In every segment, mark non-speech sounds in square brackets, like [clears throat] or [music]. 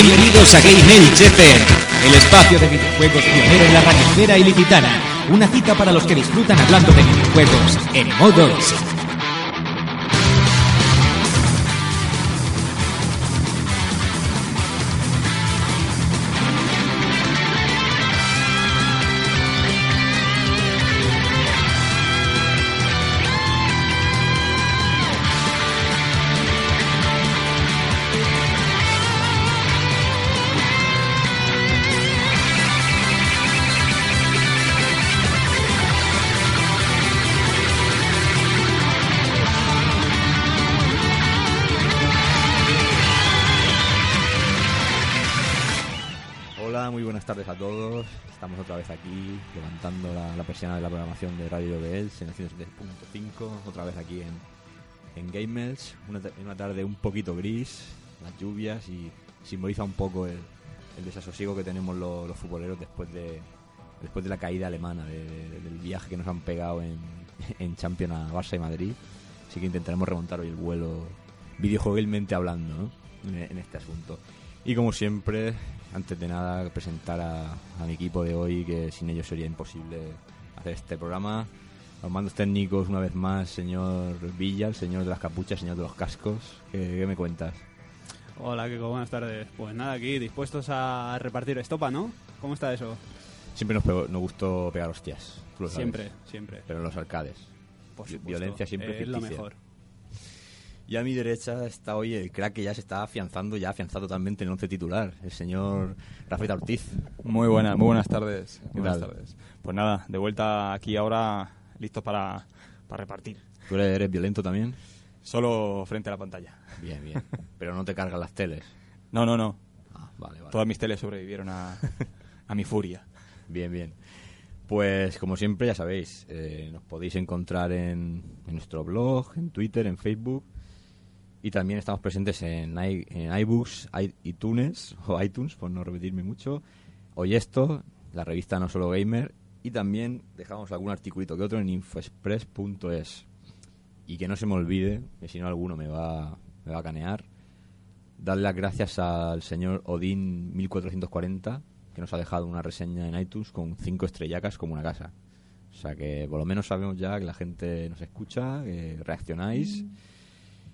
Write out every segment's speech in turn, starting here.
Bienvenidos a Game el espacio de videojuegos pionero en la radiosfera ilicitana. Una cita para los que disfrutan hablando de videojuegos en modo de la programación de Radio BL en el 107.5, otra vez aquí en, en Gamers, una, una tarde un poquito gris, las lluvias y simboliza un poco el, el desasosiego que tenemos los, los futboleros después de después de la caída alemana, de- de- del viaje que nos han pegado en, [laughs] en Champions a Barça y Madrid. Así que intentaremos remontar hoy el vuelo videojueguilmente hablando ¿no? en, en este asunto. Y como siempre, antes de nada, presentar a, a mi equipo de hoy, que sin ellos sería imposible hacer este programa. Los mandos técnicos, una vez más, señor Villa, el señor de las capuchas, señor de los cascos. ¿Qué, qué me cuentas? Hola, Kiko, buenas tardes. Pues nada, aquí dispuestos a repartir estopa, ¿no? ¿Cómo está eso? Siempre nos, pegó- nos gustó pegar hostias. tú lo sabes. Siempre, siempre. Pero en los arcades. Por Vi- supuesto. Violencia siempre Es lo mejor. Y a mi derecha está hoy el crack que ya se está afianzando, ya afianzado totalmente en el once titular, el señor Rafael Ortiz. Muy buenas, muy buenas tardes. ¿Qué buenas tal? tardes. Pues nada, de vuelta aquí ahora, listos para, para repartir. ¿Tú eres, eres violento también? Solo frente a la pantalla. Bien, bien. Pero no te cargan las teles. No, no, no. Ah, vale, vale. Todas mis teles sobrevivieron a, a mi furia. Bien, bien. Pues como siempre, ya sabéis, eh, nos podéis encontrar en, en nuestro blog, en Twitter, en Facebook. Y también estamos presentes en, i- en iBooks, iTunes, [laughs] o iTunes, por no repetirme mucho. Hoy esto, la revista No Solo Gamer. Y también dejamos algún articulito que otro en infoexpress.es. Y que no se me olvide, que si no alguno me va, me va a canear, darle las gracias al señor Odín 1440 que nos ha dejado una reseña en iTunes con cinco estrellacas como una casa. O sea que por lo menos sabemos ya que la gente nos escucha, que reaccionáis.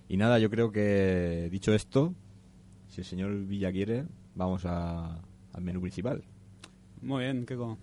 Y nada, yo creo que dicho esto, si el señor Villa quiere, vamos a- al menú principal. Muy bien, Kiko.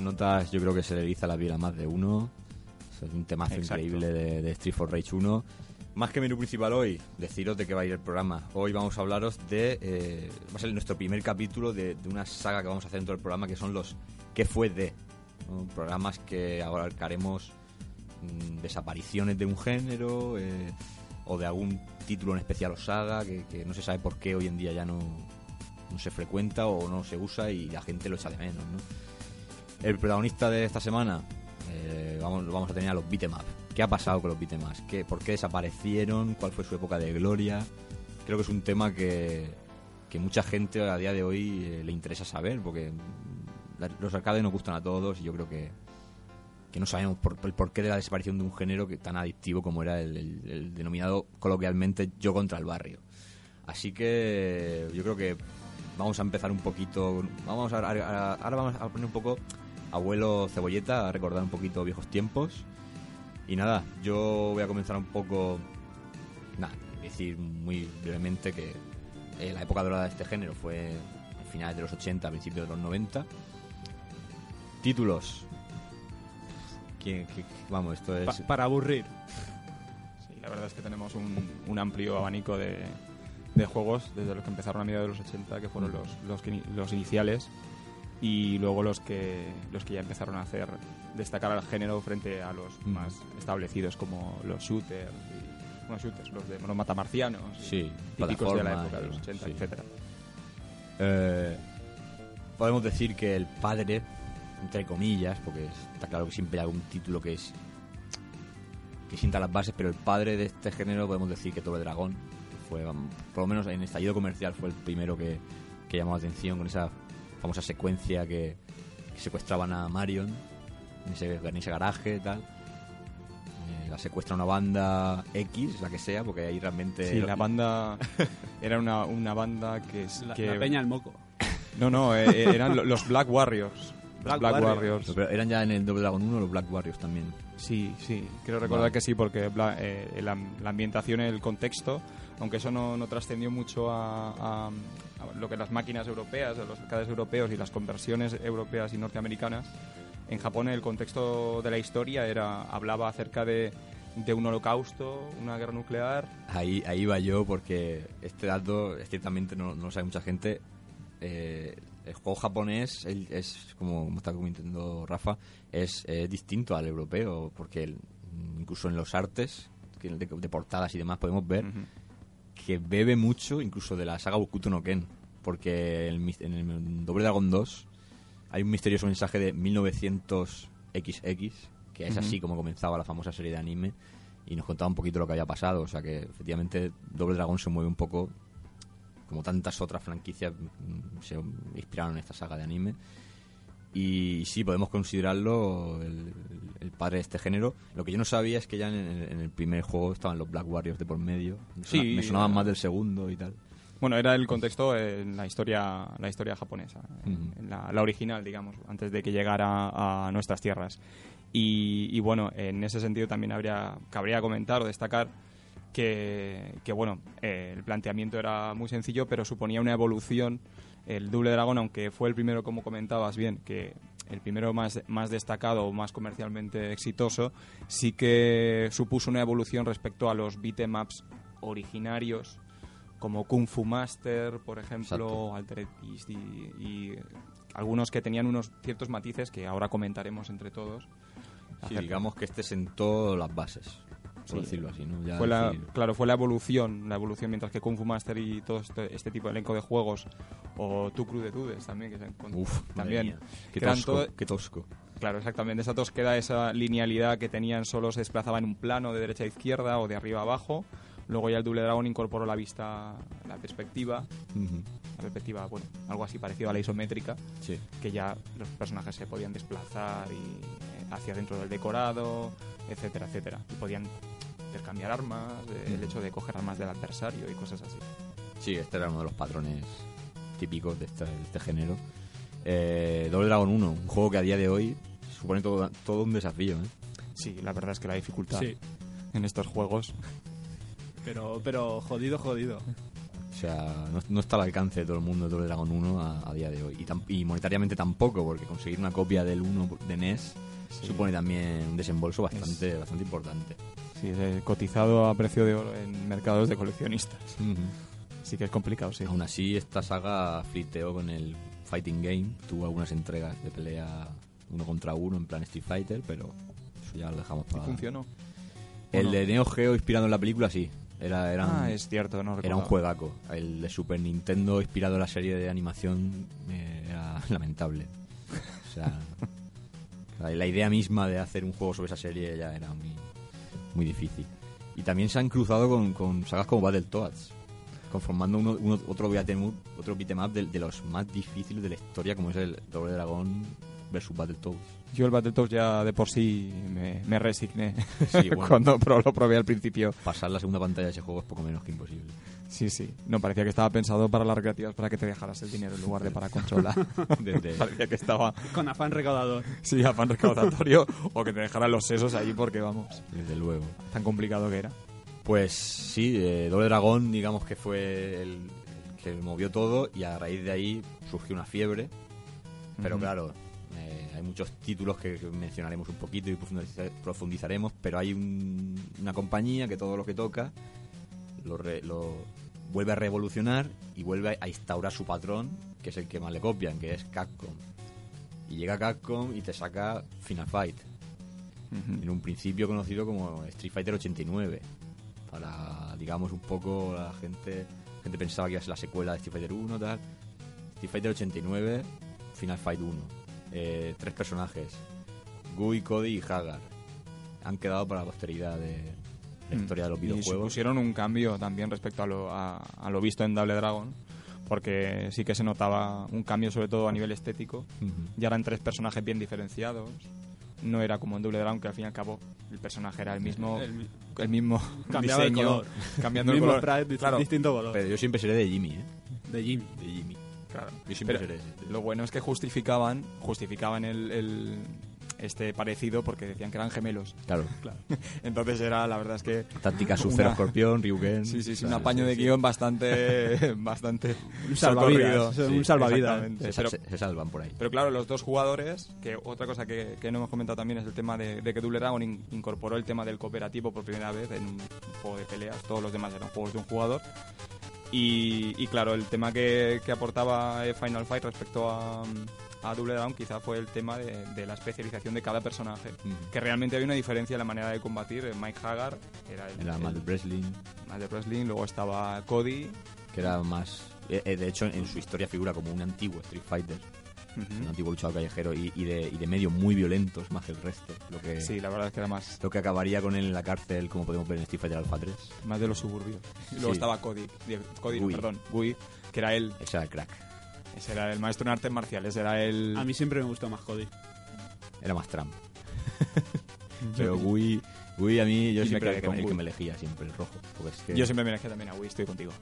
Notas yo creo que se le eriza la piel a más de uno. Es un temazo Exacto. increíble de, de Street for Rage 1. Más que menú principal hoy, deciros de qué va a ir el programa. Hoy vamos a hablaros de... eh, va a ser nuestro primer capítulo de, de una saga que vamos a hacer dentro del programa que son los ¿Qué fue de? ¿no? Programas que abarcaremos mm, desapariciones de un género eh, o de algún título en especial o saga que, que no se sabe por qué hoy en día ya no, no se frecuenta o no se usa y la gente lo echa de menos, ¿no? El protagonista de esta semana, eh, vamos, vamos a tener a los beat'em up. ¿Qué ha pasado con los beat'em ups? ¿Qué, ¿Por qué desaparecieron? ¿Cuál fue su época de gloria? Creo que es un tema que, que mucha gente a día de hoy eh, le interesa saber, porque los arcades nos gustan a todos y yo creo que, que no sabemos por, el porqué de la desaparición de un género que tan adictivo como era el, el- el denominado coloquialmente yo contra el barrio. Así que yo creo que vamos a empezar un poquito. Vamos a, a- a- ahora vamos a poner un poco abuelo cebolleta, a recordar un poquito viejos tiempos. Y nada, yo voy a comenzar un poco. Nada, decir muy brevemente que eh, la época dorada de este género fue a finales de los 80, principios de los 90. Títulos. ¿Quién- qué- qué- vamos, esto es... Pa- para aburrir. Sí, la verdad es que tenemos un, un amplio abanico de, de juegos, desde los que empezaron a mediados de los 80, que fueron los, los, ini- los iniciales, y luego los que, los que ya empezaron a hacer destacar al género frente a los Mm. más establecidos, como los shooters, y, bueno, shooters, los de los matamarcianos, y Sí, típicos de la época de los 80, sí. etcétera. Eh, podemos decir que el padre, entre comillas, porque está claro que siempre hay algún título que es que sienta las bases, pero el padre de este género podemos decir que Doble Dragón fue, por lo menos en estallido comercial, fue el primero que, que llamó la atención con esa famosa secuencia que, que secuestraban a Marion en ese, en ese garaje y tal. Eh, la secuestra una banda X, la que sea, porque ahí realmente... Sí, la banda [laughs] era una, una banda que... es- La, que la peña al moco. No, no, eh, eh, eran lo- los Black Warriors. Los Black Black, Warriors. Warriors. Pero eran ya en el Double Dragon 1 los Black Warriors también. Sí, sí, creo recordar Vale. que sí, porque Bla- eh, la, la ambientación, el contexto, aunque eso no, no trascendió mucho a lo que las máquinas europeas, los arcades europeos y las conversiones europeas y norteamericanas, en Japón el contexto de la historia era hablaba acerca de, de un holocausto, una guerra nuclear. Ahí, ahí va yo porque este dato ciertamente no, no lo sabe mucha gente. Eh, el juego japonés el- es, como, como está comentando Rafa, es, eh, distinto al europeo porque el- incluso en los artes de, de portadas y demás podemos ver Ujú. Que bebe mucho incluso de la saga Bokuto no Ken porque el mis- en el Doble Dragon 2 hay un misterioso mensaje de 1900XX que es así como comenzaba la famosa serie de anime y nos contaba un poquito lo que había pasado o sea que efectivamente Doble Dragon se mueve un poco como tantas otras franquicias mm, se inspiraron en esta saga de anime y sí, podemos considerarlo el, el padre de este género. Lo que yo no sabía es que ya en el, en el primer juego estaban los Black Warriors de por medio. Me, Sí, sona- me sonaban eh, más del segundo y tal. Bueno, era el contexto en la historia, la historia japonesa, Ujú. en la, la original, digamos, antes de que llegara a nuestras tierras. Y, y bueno, en ese sentido también habría, cabría comentar o destacar que, que, bueno, eh, el planteamiento era muy sencillo, pero suponía una evolución. El Double Dragon, aunque fue el primero, como comentabas bien, que el primero más, más destacado o más comercialmente exitoso, sí que supuso una evolución respecto a los beat'em ups originarios como Kung Fu Master, por ejemplo. Altered Beast y, y algunos que tenían unos ciertos matices que ahora comentaremos entre todos. Sí, digamos que este sentó las bases, por Sí. decirlo así. ¿no? Ya fue la, decir- claro, fue la evolución, la evolución mientras que Kung Fu Master y todo este, este tipo de elenco de juegos o Tu Crew de Tudes también que se Uf, también Qué tosco, todo- qué tosco. Claro, exactamente. Esa tosqueda, esa linealidad que tenían solo se desplazaba en un plano de derecha a izquierda o de arriba a abajo. Luego ya el Double Dragon incorporó la vista, la perspectiva, Ujú. la perspectiva, bueno, algo así parecido a la isométrica, Sí. que ya los personajes se podían desplazar y, eh, hacia dentro del decorado, etcétera, etcétera. Y podían intercambiar armas, el hecho de coger armas del adversario y cosas así. Sí, este era uno de los patrones típicos de este, de este género. Eh, Double Dragon 1, un juego que a día de hoy supone todo, todo un desafío. ¿eh? Sí, la verdad es que la dificultad Sí, en estos juegos. pero, pero jodido, jodido. O sea, no, no está al alcance de todo el mundo de Double Dragon 1 a, a día de hoy. Y, tam- y monetariamente tampoco, porque conseguir una copia del 1 de NES Sí. supone también un desembolso bastante, bastante importante. Sí, eh, cotizado a precio de oro en mercados de coleccionistas. Sí que es complicado, sí. Aún así, esta saga flirteó con el Fighting Game. Tuvo algunas entregas de pelea uno contra uno en plan Street Fighter, pero eso ya lo dejamos ¿Y para... funcionó? El de Neo Geo inspirado en la película, sí. Era, era, un, Ah, es cierto, no era un juegaco. El de Super Nintendo inspirado en la serie de animación eh, era [laughs] lamentable. O sea, [laughs] la idea misma de hacer un juego sobre esa serie ya era muy, muy difícil. Y también se han cruzado con, con sagas como Battletoads, conformando uno, uno- otro beat'em otro beat'em up de, de los más difíciles de la historia, como es el Doble Dragón versus Battletoads. Yo el Battletoads ya de por sí me, me resigné Sí, [laughs] bueno. cuando lo probé al principio. Pasar la segunda pantalla de ese juego es poco menos que imposible. Sí, sí. No, parecía que estaba pensado para las recreativas para que te dejaras el dinero en lugar de para consola. [laughs] Parecía que estaba, Con afán recaudador. sí, afán recaudatorio o que te dejaran los sesos ahí porque, vamos, desde luego. tan complicado que era. Pues sí, eh, Doble Dragón, digamos que fue el, que movió todo y a raíz de ahí surgió una fiebre. Pero claro, eh, hay muchos títulos que, mencionaremos un poquito y profundiza- profundizaremos, pero hay un- una compañía que todo lo que toca lo, re- lo vuelve a revolucionar y vuelve a instaurar su patrón, que es el que más le copian, que es Capcom. Y llega Capcom y te saca Final Fight. En un principio conocido como Street Fighter 89 para digamos un poco la gente la gente pensaba que iba a ser la secuela de Street Fighter 1 tal. Street Fighter 89 Final Fight 1 Eh, tres personajes Gui, Cody y Hagar. Han quedado para la posteridad de la Mm. historia de los Y videojuegos supusieron un cambio también respecto a lo, a, a lo visto en Double Dragon, porque sí que se notaba un cambio sobre todo a nivel estético. Ujú. Ya eran tres personajes bien diferenciados. No era como en Double Dragon, que al fin y al cabo el personaje era el mismo, El el mismo Cambiaba el color. [laughs] cambiando el Mismo color. sprite, di- Claro, distinto color. pero yo siempre seré de Jimmy ¿eh? de Jim. de Jimmy claro. yo siempre Pero seré. Lo bueno es que justificaban, justificaban el, el- este parecido porque decían que eran gemelos. claro [laughs] Entonces era, la verdad es que táctica Sub-Zero Una- Escorpión Ryuken Sí, sí, sí, un apaño sí, de sí. guion bastante, [laughs] bastante Un salvavidas, un salvavidas. se, Pero, se- se salvan por ahí pero claro, los dos jugadores, que otra cosa que, que no hemos comentado también es el tema de, de que Double Dragon in- incorporó el tema del cooperativo por primera vez en un juego de peleas. Todos los demás eran juegos de un jugador. Y, y claro, el tema que, que aportaba eh, Final Fight respecto a, a Double Dragon quizá fue el tema de, de la especialización de cada personaje. Que realmente había una diferencia en la manera de combatir. Mike Hagar era el, era el- más de wrestling más de wrestling, luego estaba Cody. que era más eh, eh, de hecho en su historia figura como un antiguo Street Fighter un antiguo luchador callejero y, y de, y de medios muy violentos más que el resto lo que Sí, la verdad es que era más, lo que acabaría con él en la cárcel como podemos ver en Street Fighter Alpha 3 más de los suburbios. Y luego Sí. estaba Cody, Cody no, perdón, Gui, que era él, ese era el crack ese era el maestro en artes marciales, era el... A mí siempre me gustó más Cody. era más Trump [laughs] pero Gui Gui a mí yo siempre quedé el que, con el que Gui. me elegía siempre el rojo porque es que Yo siempre me elegí también a Wii, estoy contigo.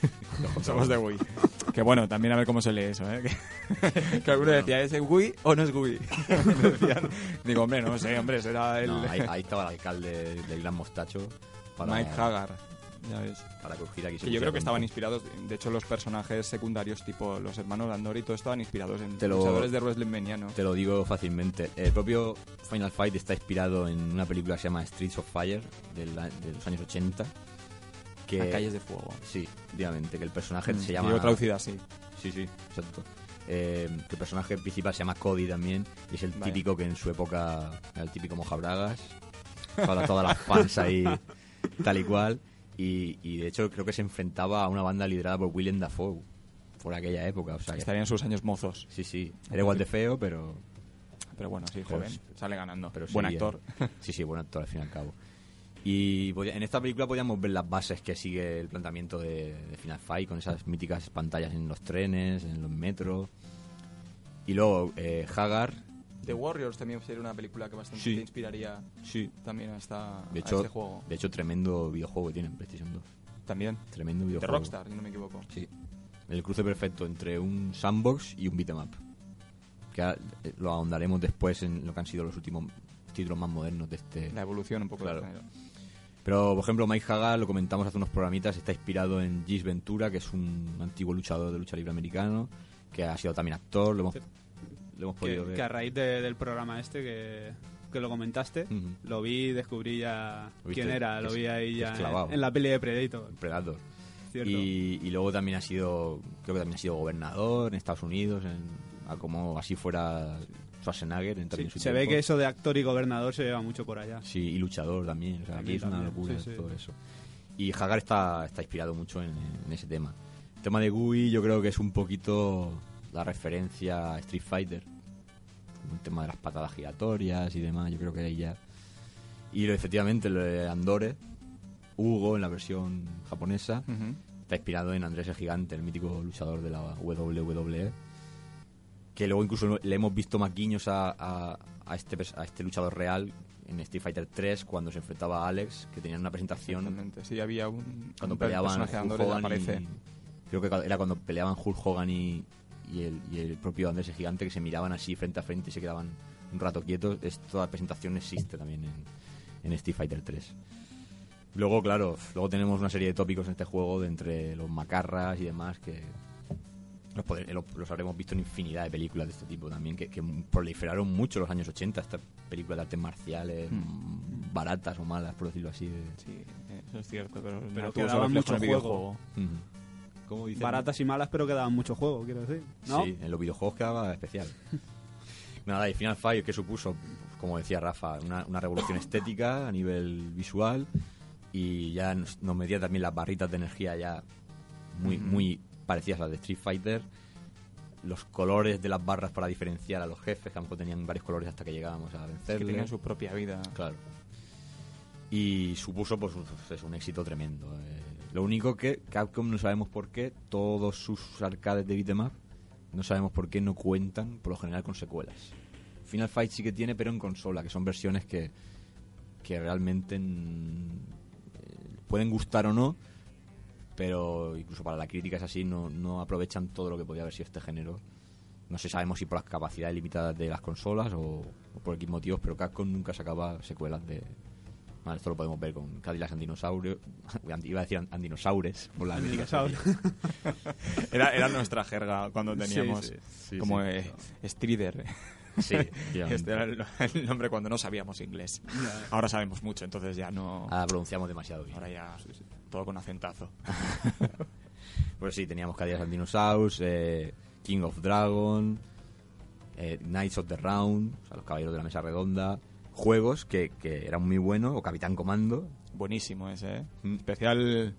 [laughs] Somos de Wii. Que bueno, también a ver cómo se lee eso, ¿eh? [laughs] Que, que alguno decía, ¿es Wii o no es Wii? Digo, hombre, no sé, hombre, será el no, ahí, ahí estaba el alcalde del gran mostacho para, Mike Hagar. Ya ves. para corregir aquí Que yo creo que estaban inspirados, de hecho los personajes secundarios tipo los hermanos Andor y todo estaban inspirados en Te lo- luchadores de wrestling meniano. Te lo digo fácilmente. El propio Final Fight está inspirado en una película que se llama Streets of Fire del a- de los años 80. Que, Las calles de fuego. Sí, efectivamente, que el personaje Mm, se llama... yo traducida así. Sí, sí, exacto. Eh, que el personaje principal se llama Cody también y es el Vale. típico que en su época era el típico mojabragas. Todas, todas las fans ahí [laughs] tal y cual. Y, y de hecho creo que se enfrentaba a una banda liderada por William Dafoe por aquella época. O sea, que- Estarían sus años mozos. sí, sí. Era igual de feo, pero Pero bueno, sí, Pero joven. Sale ganando. pero Buen sí, actor. eh, [laughs] Sí, sí, buen actor al fin y al cabo. Y en esta película podíamos ver las bases que sigue el planteamiento de, de Final Fight, con esas míticas pantallas en los trenes, en los metros. Y luego, eh, Hagar, The Warriors también sería una película que bastante Sí. te inspiraría sí, también a, esta, de a hecho, este juego. de hecho tremendo videojuego que tiene en PlayStation 2. También. Tremendo De videojuego. Rockstar, si no me equivoco. Sí. El cruce perfecto entre un sandbox y un beat'em up. Que a- eh, lo ahondaremos después en lo que han sido los últimos títulos más modernos de este, La evolución un poco Claro. Pero, por ejemplo, Mike Hagar, lo comentamos hace unos programitas, está inspirado en Gis Ventura, que es un antiguo luchador de lucha libre americano, que ha sido también actor, lo hemos, lo hemos podido Que, ver. que a raíz de- del programa este que, que lo comentaste, lo vi y descubrí ya quién era. Lo vi ahí ya en, en la peli de Predator. Predator. Y, y luego también ha sido, creo que también ha sido gobernador en Estados Unidos, en, a como así fuera Schwarzenegger. En Sí, su se ve que eso de actor y gobernador se lleva mucho por allá. Sí, y luchador también. O sea, aquí es una locura sí, sí. todo eso. Y Hagar está, está inspirado mucho en, en ese tema. El tema de Gui yo creo que es un poquito la referencia a Street Fighter. Un tema de las patadas giratorias y demás, yo creo que ahí ya... Y efectivamente, lo de Andore, Hugo en la versión japonesa, Ujú. está inspirado en Andrés el Gigante, el mítico luchador de la WWE. Que luego incluso le hemos visto más guiños a, a- a este, a este luchador real en Street Fighter 3 cuando se enfrentaba a Alex, que tenían una presentación. Sí, había un, cuando un peleaban Hulk Hogan aparece. y- creo que era cuando peleaban Hulk Hogan y, y el, y el propio Andrés el Gigante que se miraban así frente a frente y se quedaban un rato quietos. Esta presentación existe también en, en Street Fighter 3. Luego, claro, luego tenemos una serie de tópicos en este juego de entre los macarras y demás que los, poder- los, los habremos visto en infinidad de películas de este tipo también, que, que proliferaron mucho en los años 80, estas películas de artes marciales, mm, baratas o malas, por decirlo así. de- Sí, eso es cierto, pero, Pero no tuvo mucho juego. Ujú. Baratas y malas, pero que daban mucho juego, quiero decir. ¿no? Sí, en los videojuegos quedaba especial. [laughs] Nada, y Final Fight, que supuso? Como decía Rafa, una, una revolución estética a nivel visual y ya nos, nos medía también las barritas de energía ya muy, muy parecidas a las de Street Fighter. Los colores de las barras para diferenciar a los jefes, que a lo mejor tenían varios colores hasta que llegábamos a Que vencerles. tenían su propia vida. Claro. Y supuso pues un- es un éxito tremendo. eh. Lo único que Capcom no sabemos por qué todos sus arcades de beat'em no sabemos por qué no cuentan por lo general con secuelas. Final Fight sí que tiene, pero en consola, que son versiones que, que realmente eh, pueden gustar o no, pero incluso para la crítica es así, no, no aprovechan todo lo que podía haber sido este género. No sé, sabemos si por las capacidades limitadas de las consolas o, o por X motivos, pero Capcom nunca sacaba secuelas de... Esto lo podemos ver con Cadillac and Dinosaurios. [laughs] Iba a decir Andinosaures, por la. [laughs] Era, era nuestra jerga cuando teníamos sí, sí, como sí. eh, Strider. Sí. [laughs] Este era el, el nombre cuando no sabíamos inglés. Ahora sabemos mucho, entonces ya no... Ahora pronunciamos demasiado bien. Ahora ya todo con acentazo. Pues sí, teníamos Cadillac and Dinosaurs, eh, King of Dragon, eh, Knights of the Round, o sea, los Caballeros de la Mesa Redonda, juegos que, que eran muy buenos, o Capitán Comando. Buenísimo ese, ¿eh? Mm. Especial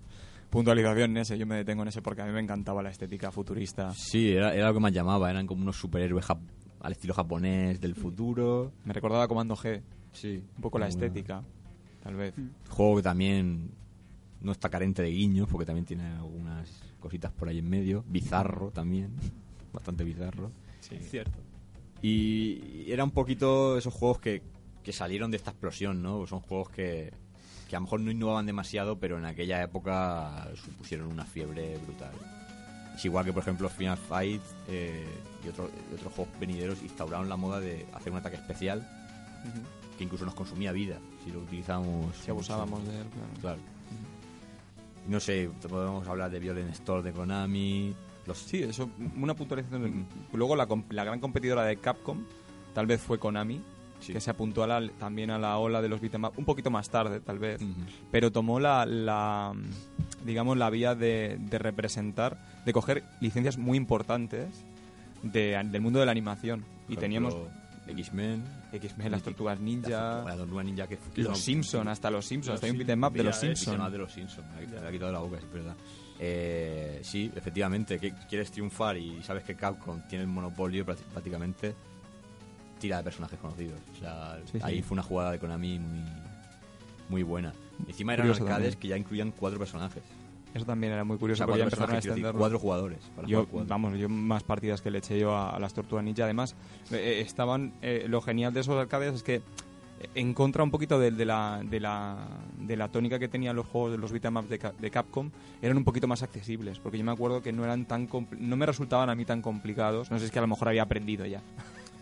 puntualización en ese. Yo me detengo en ese porque a mí me encantaba la estética futurista. Sí, era, era lo que más llamaba, eran como unos superhéroes jap- al estilo japonés del futuro. Me recordaba Comando G. Sí, Un poco la estética, tal vez. Juego que también no está carente de guiños, porque también tiene algunas cositas por ahí en medio. Bizarro también, [laughs] bastante bizarro. Sí, cierto. Y era un poquito esos juegos que, que salieron de esta explosión, ¿no? Son juegos que, que a lo mejor no innovaban demasiado, pero en aquella época supusieron una fiebre brutal. Es igual que, por ejemplo, Final Fight eh, y, otro- y otros juegos venideros instauraron la moda de hacer un ataque especial Ujú. que incluso nos consumía vida si lo utilizábamos. Si abusábamos de él, claro. Claro. No sé, podemos hablar de Violent Store de Konami. Los, Sí, eso, una puntualización. Luego la, la gran competidora de Capcom tal vez fue Konami, Sí. que se apuntó a la- también a la ola de los beat'em un poquito más tarde, tal vez. Pero tomó la, la, digamos la vía de, de representar de coger licencias muy importantes de- del mundo de la animación y teníamos X-Men, X-Men las tortugas ninja que los son- Simpson hasta los Simpsons Los hay un beat'em up de los Simpsons de los Simpsons. Me ha- quitado la boca, es verdad. Eh, sí, efectivamente, que quieres triunfar y sabes que Capcom tiene el monopolio prácti- prácticamente, tira de personajes conocidos. O sea, Sí, ahí sí. fue una jugada de Konami muy, muy buena. Encima eran Curioso arcades también. que ya incluían cuatro personajes. eso también era muy O curioso sea, porque ya cuatro empezaron a decir, cuatro jugadores. para yo cuatro. vamos yo más partidas que le eché yo a, a las tortugas ninja además eh, eh, estaban eh, lo genial de esos arcades es que eh, en contra un poquito de, de la, de, la, de la tónica que tenían los juegos de los beat'em ups de, de Capcom eran un poquito más accesibles porque yo me acuerdo que no eran tan no me resultaban a mí tan complicados no sé es que a lo mejor había aprendido ya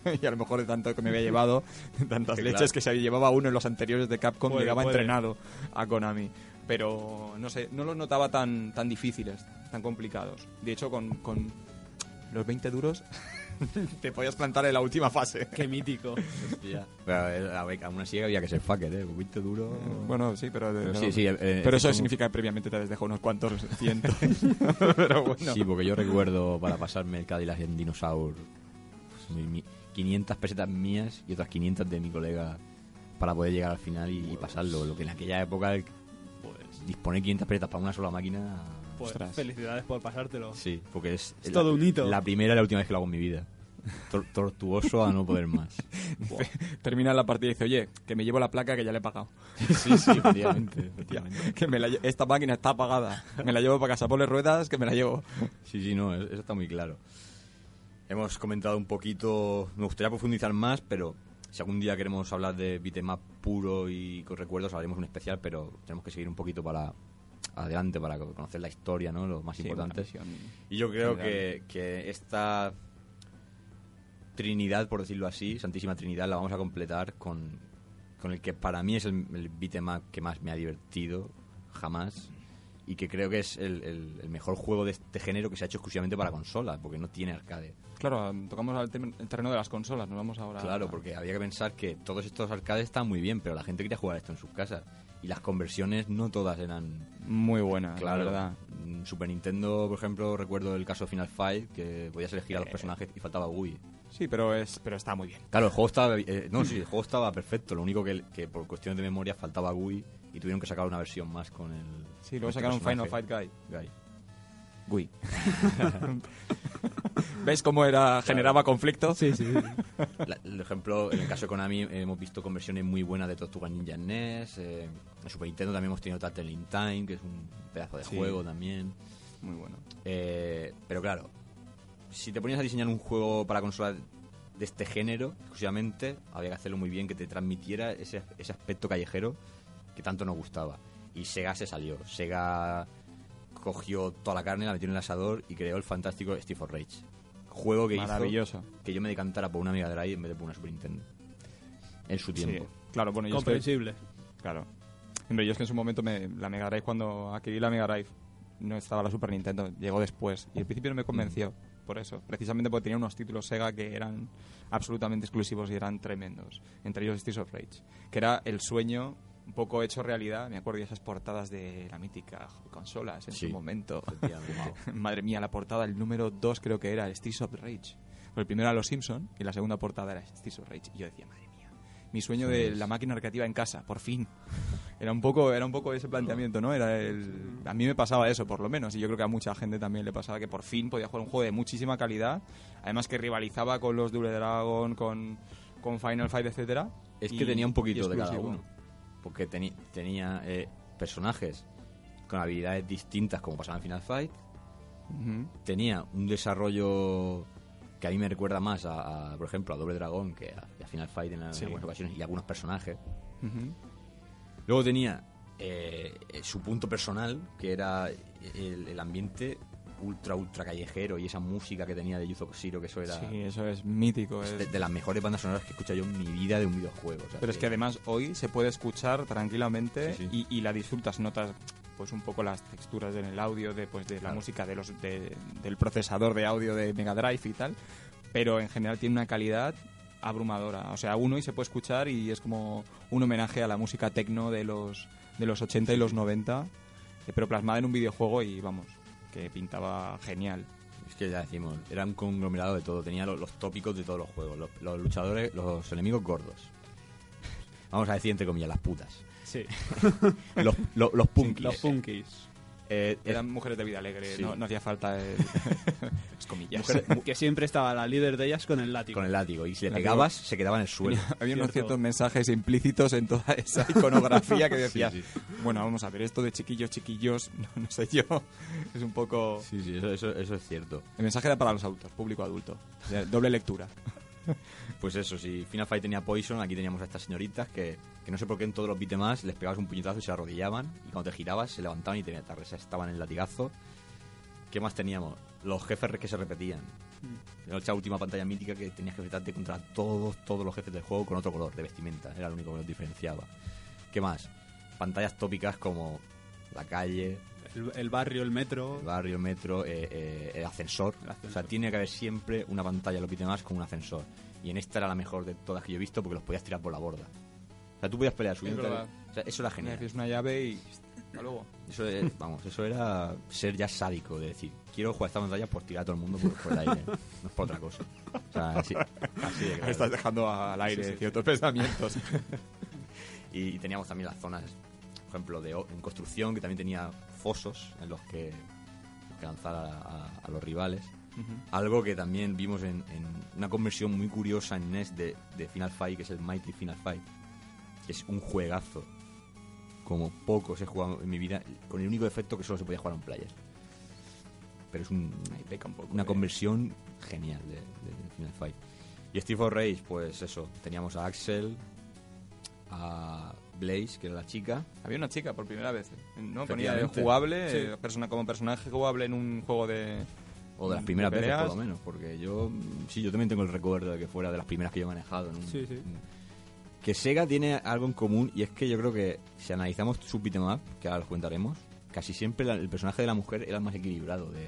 [laughs] y a lo mejor de tanto que me había [laughs] llevado de tantas Que leches claro. que se llevaba uno en los anteriores de Capcom Puede, llegaba puede. entrenado a Konami pero no sé no los notaba tan tan difíciles tan complicados de hecho con, con los 20 duros [laughs] te podías plantar en la última fase Qué mítico. Hostia. Pero, eh, a ver, aún así había que ser fucker, ¿eh? Un poquito duro. bueno sí pero, Pero pero- sí, sí, eh, pero eso como- significa que previamente te has dejado unos cuantos cientos pero bueno Sí, porque yo recuerdo para pasarme el Cadillac en Dinosaur pues, mi- mi- 500 pesetas mías y otras 500 de mi colega para poder llegar al final y, y pasarlo. Lo que en aquella época, el- pues, disponer 500 pesetas para una sola máquina. Pues Ostras. felicidades por pasártelo. Sí, porque es, Es la- todo un hito. La primera y la última vez que lo hago en mi vida. Tor- tortuoso a no poder más. [laughs] termina la partida y dice oye que me llevo la placa que ya le he pagado Sí, sí, [laughs] efectivamente. efectivamente. que me la lle- esta máquina está apagada me la llevo para casa ponle ruedas que me la llevo Sí, sí, no, eso está muy claro. Hemos comentado un poquito, me gustaría profundizar más, pero si algún día queremos hablar de beat'em up puro y con recuerdos, haremos un especial, pero tenemos que seguir un poquito para adelante para conocer la historia, ¿no? Lo más Sí, importante. Y yo creo que, que esta Trinidad, por decirlo así, Santísima Trinidad, la vamos a completar con, con el que para mí es el, el que más me ha divertido jamás y que creo que es el, el- el mejor juego de este género que se ha hecho exclusivamente para consolas, porque no tiene arcade. Claro, tocamos el terreno de las consolas, nos vamos ahora... Claro, porque había que pensar que todos estos arcades están muy bien, pero la gente quería jugar esto en sus casas. Y las conversiones no todas eran... Muy buena, Claro, la verdad. Mm, Super Nintendo, por ejemplo, recuerdo el caso de Final Fight, que podías elegir a los Eh. personajes y faltaba Wii. Sí, pero, es, pero está muy bien. Claro, el juego estaba... eh, no, sí, el [clears throat] juego estaba perfecto. Lo único que, que por cuestiones de memoria faltaba Wii y tuvieron que sacar una versión más con el... Sí, luego este sacaron Final. Fight Guy. Guy. Gui. [laughs] ¿Ves cómo era generaba conflicto? Sí, sí. [laughs] La- el ejemplo, en el caso de Konami hemos visto conversiones muy buenas de Tortuga Ninja en NES. eh, en Super Nintendo también hemos tenido Tattle in Time, que es un pedazo de Sí. juego también. Muy bueno. Eh, pero claro, si te ponías a diseñar un juego para consola de este género, exclusivamente, había que hacerlo muy bien, que te transmitiera ese, ese aspecto callejero que tanto nos gustaba. Y Sega se salió. Sega cogió toda la carne, la metió en el asador y creó el fantástico Steve of Rage. Juego que Maravilloso. hizo que yo me decantara por una Mega Drive en vez de por una Super Nintendo. En su Sí, tiempo. claro, bueno, yo es que- Comprensible. Claro. Hombre, yo es que en su momento me, la Mega Drive, cuando adquirí la Mega Drive, no estaba la Super Nintendo, llegó después. Y al principio no me convenció, por eso. Precisamente porque tenía unos títulos Sega que eran absolutamente exclusivos y eran tremendos. Entre ellos Streets of Rage, que era el sueño un poco hecho realidad. Me acuerdo de esas portadas de la mítica consolas en Sí. su momento. [laughs] Madre mía, la portada, el número 2 creo que era Streets of Rage. Pues el primero era Los Simpson y la segunda portada era Streets of Rage. Y yo decía, madre mía, mi sueño de la máquina recreativa en casa, por fin. Era un poco, era un poco ese planteamiento, ¿no? Era el, a mí me pasaba eso, por lo menos, y yo creo que a mucha gente también le pasaba que por fin podía jugar un juego de muchísima calidad, además que rivalizaba con los Double Dragon, con, con Final Fight, etcétera. Es y- que tenía un poquito de cada uno. Porque tenía eh, personajes con habilidades distintas, como pasaba en Final Fight. Tenía un desarrollo que a mí me recuerda más a, a, por ejemplo, a Doble Dragón que a, Final Fight en, Sí. en algunas ocasiones y algunos personajes. Luego tenía eh, eh, su punto personal, que era el, el ambiente ultra, ultra callejero y esa música que tenía de Yuzo Koshiro, que eso era Sí, eso es mítico. es de, de las mejores bandas sonoras que he escuchado yo en mi vida de un videojuego. o sea, Pero es que además hoy se puede escuchar tranquilamente Sí, sí. Y, y la disfrutas, notas pues un poco las texturas en el audio de, pues, de la Claro. música de los, de- del procesador de audio de Mega Drive y tal, pero en general tiene una calidad abrumadora. O sea, uno y se puede escuchar y es como un homenaje a la música techno de los, de los 80 y los 90, eh, pero plasmada en un videojuego y vamos, que pintaba genial. Es que ya decimos, era un conglomerado de todo, tenía los, los tópicos de todos los juegos, los, los luchadores, los enemigos gordos. Vamos a decir entre comillas, las putas. Sí. [laughs] Los, los, los punkis. Los punkis. Eh, eh, Eran mujeres de vida alegre, Sí. no, no hacía falta el... [laughs] [laughs] Que siempre estaba la líder de ellas con el látigo. con el látigo. Y si le Látigo. pegabas, se quedaba en el suelo. [laughs] Había unos Cierto. ciertos mensajes implícitos en toda esa iconografía que [laughs] decías, Sí, bueno, vamos a ver, esto de chiquillos, chiquillos, no, no sé yo, es un poco... Sí, sí, eso, eso, eso es cierto. El mensaje era para los autos, público adulto, O sea, doble lectura. Pues eso, si Final Fight tenía Poison, aquí teníamos a estas señoritas que, que no sé por qué en todos los beat'em les pegabas un puñetazo y se arrodillaban. Y cuando te girabas, se levantaban y te, te estaban en el latigazo. ¿Qué más teníamos? Los jefes que se repetían. Era esa última pantalla mítica que tenías que enfrentarte contra todos, todos los jefes del juego con otro color de vestimenta. Era lo único que los diferenciaba. ¿Qué más? Pantallas tópicas como la calle, El, el barrio, el metro. el barrio, el metro, eh, eh, el, ascensor. El ascensor. O sea, tiene que haber siempre una pantalla en los más con un ascensor. Y en esta era la mejor de todas que yo he visto porque los podías tirar por la borda. O sea, tú podías pelear subiendo. O sea, eso era genial. Es una llave y... Hasta luego. Eso es- vamos, eso era ser ya sádico, de decir, quiero jugar esta pantalla por tirar a todo el mundo por, por el aire. No es por otra cosa. O sea, así, así de claro. Estás dejando al aire Sí, sí. ciertos pensamientos. [laughs] Y teníamos también las zonas, por ejemplo, de en construcción, que también tenía fosos en los que, que lanzar a, a- a los rivales. Algo que también vimos en, en una conversión muy curiosa en NES de, de Final Fight, que es el Mighty Final Fight, que es un juegazo. Como pocos he jugado en mi vida, con el único defecto que solo se podía jugar en player. Pero es un- peca un poco, una eh. conversión genial de, de Final Fight. Y Steve Rage, pues eso, teníamos a Axel, a Blaze, que era la chica, Había una chica por primera vez, ¿eh? ¿no? Ponía de jugable, Sí. eh, persona, como personaje jugable en un juego de... o de las de primeras veces peleas. por lo menos, porque yo, sí, yo también tengo el recuerdo de que fuera de las primeras que yo he manejado. en un- Sí, sí. un- que Sega tiene algo en común y es que yo creo que si analizamos su beat'em que ahora los comentaremos, casi siempre la- el personaje de la mujer era el más equilibrado de,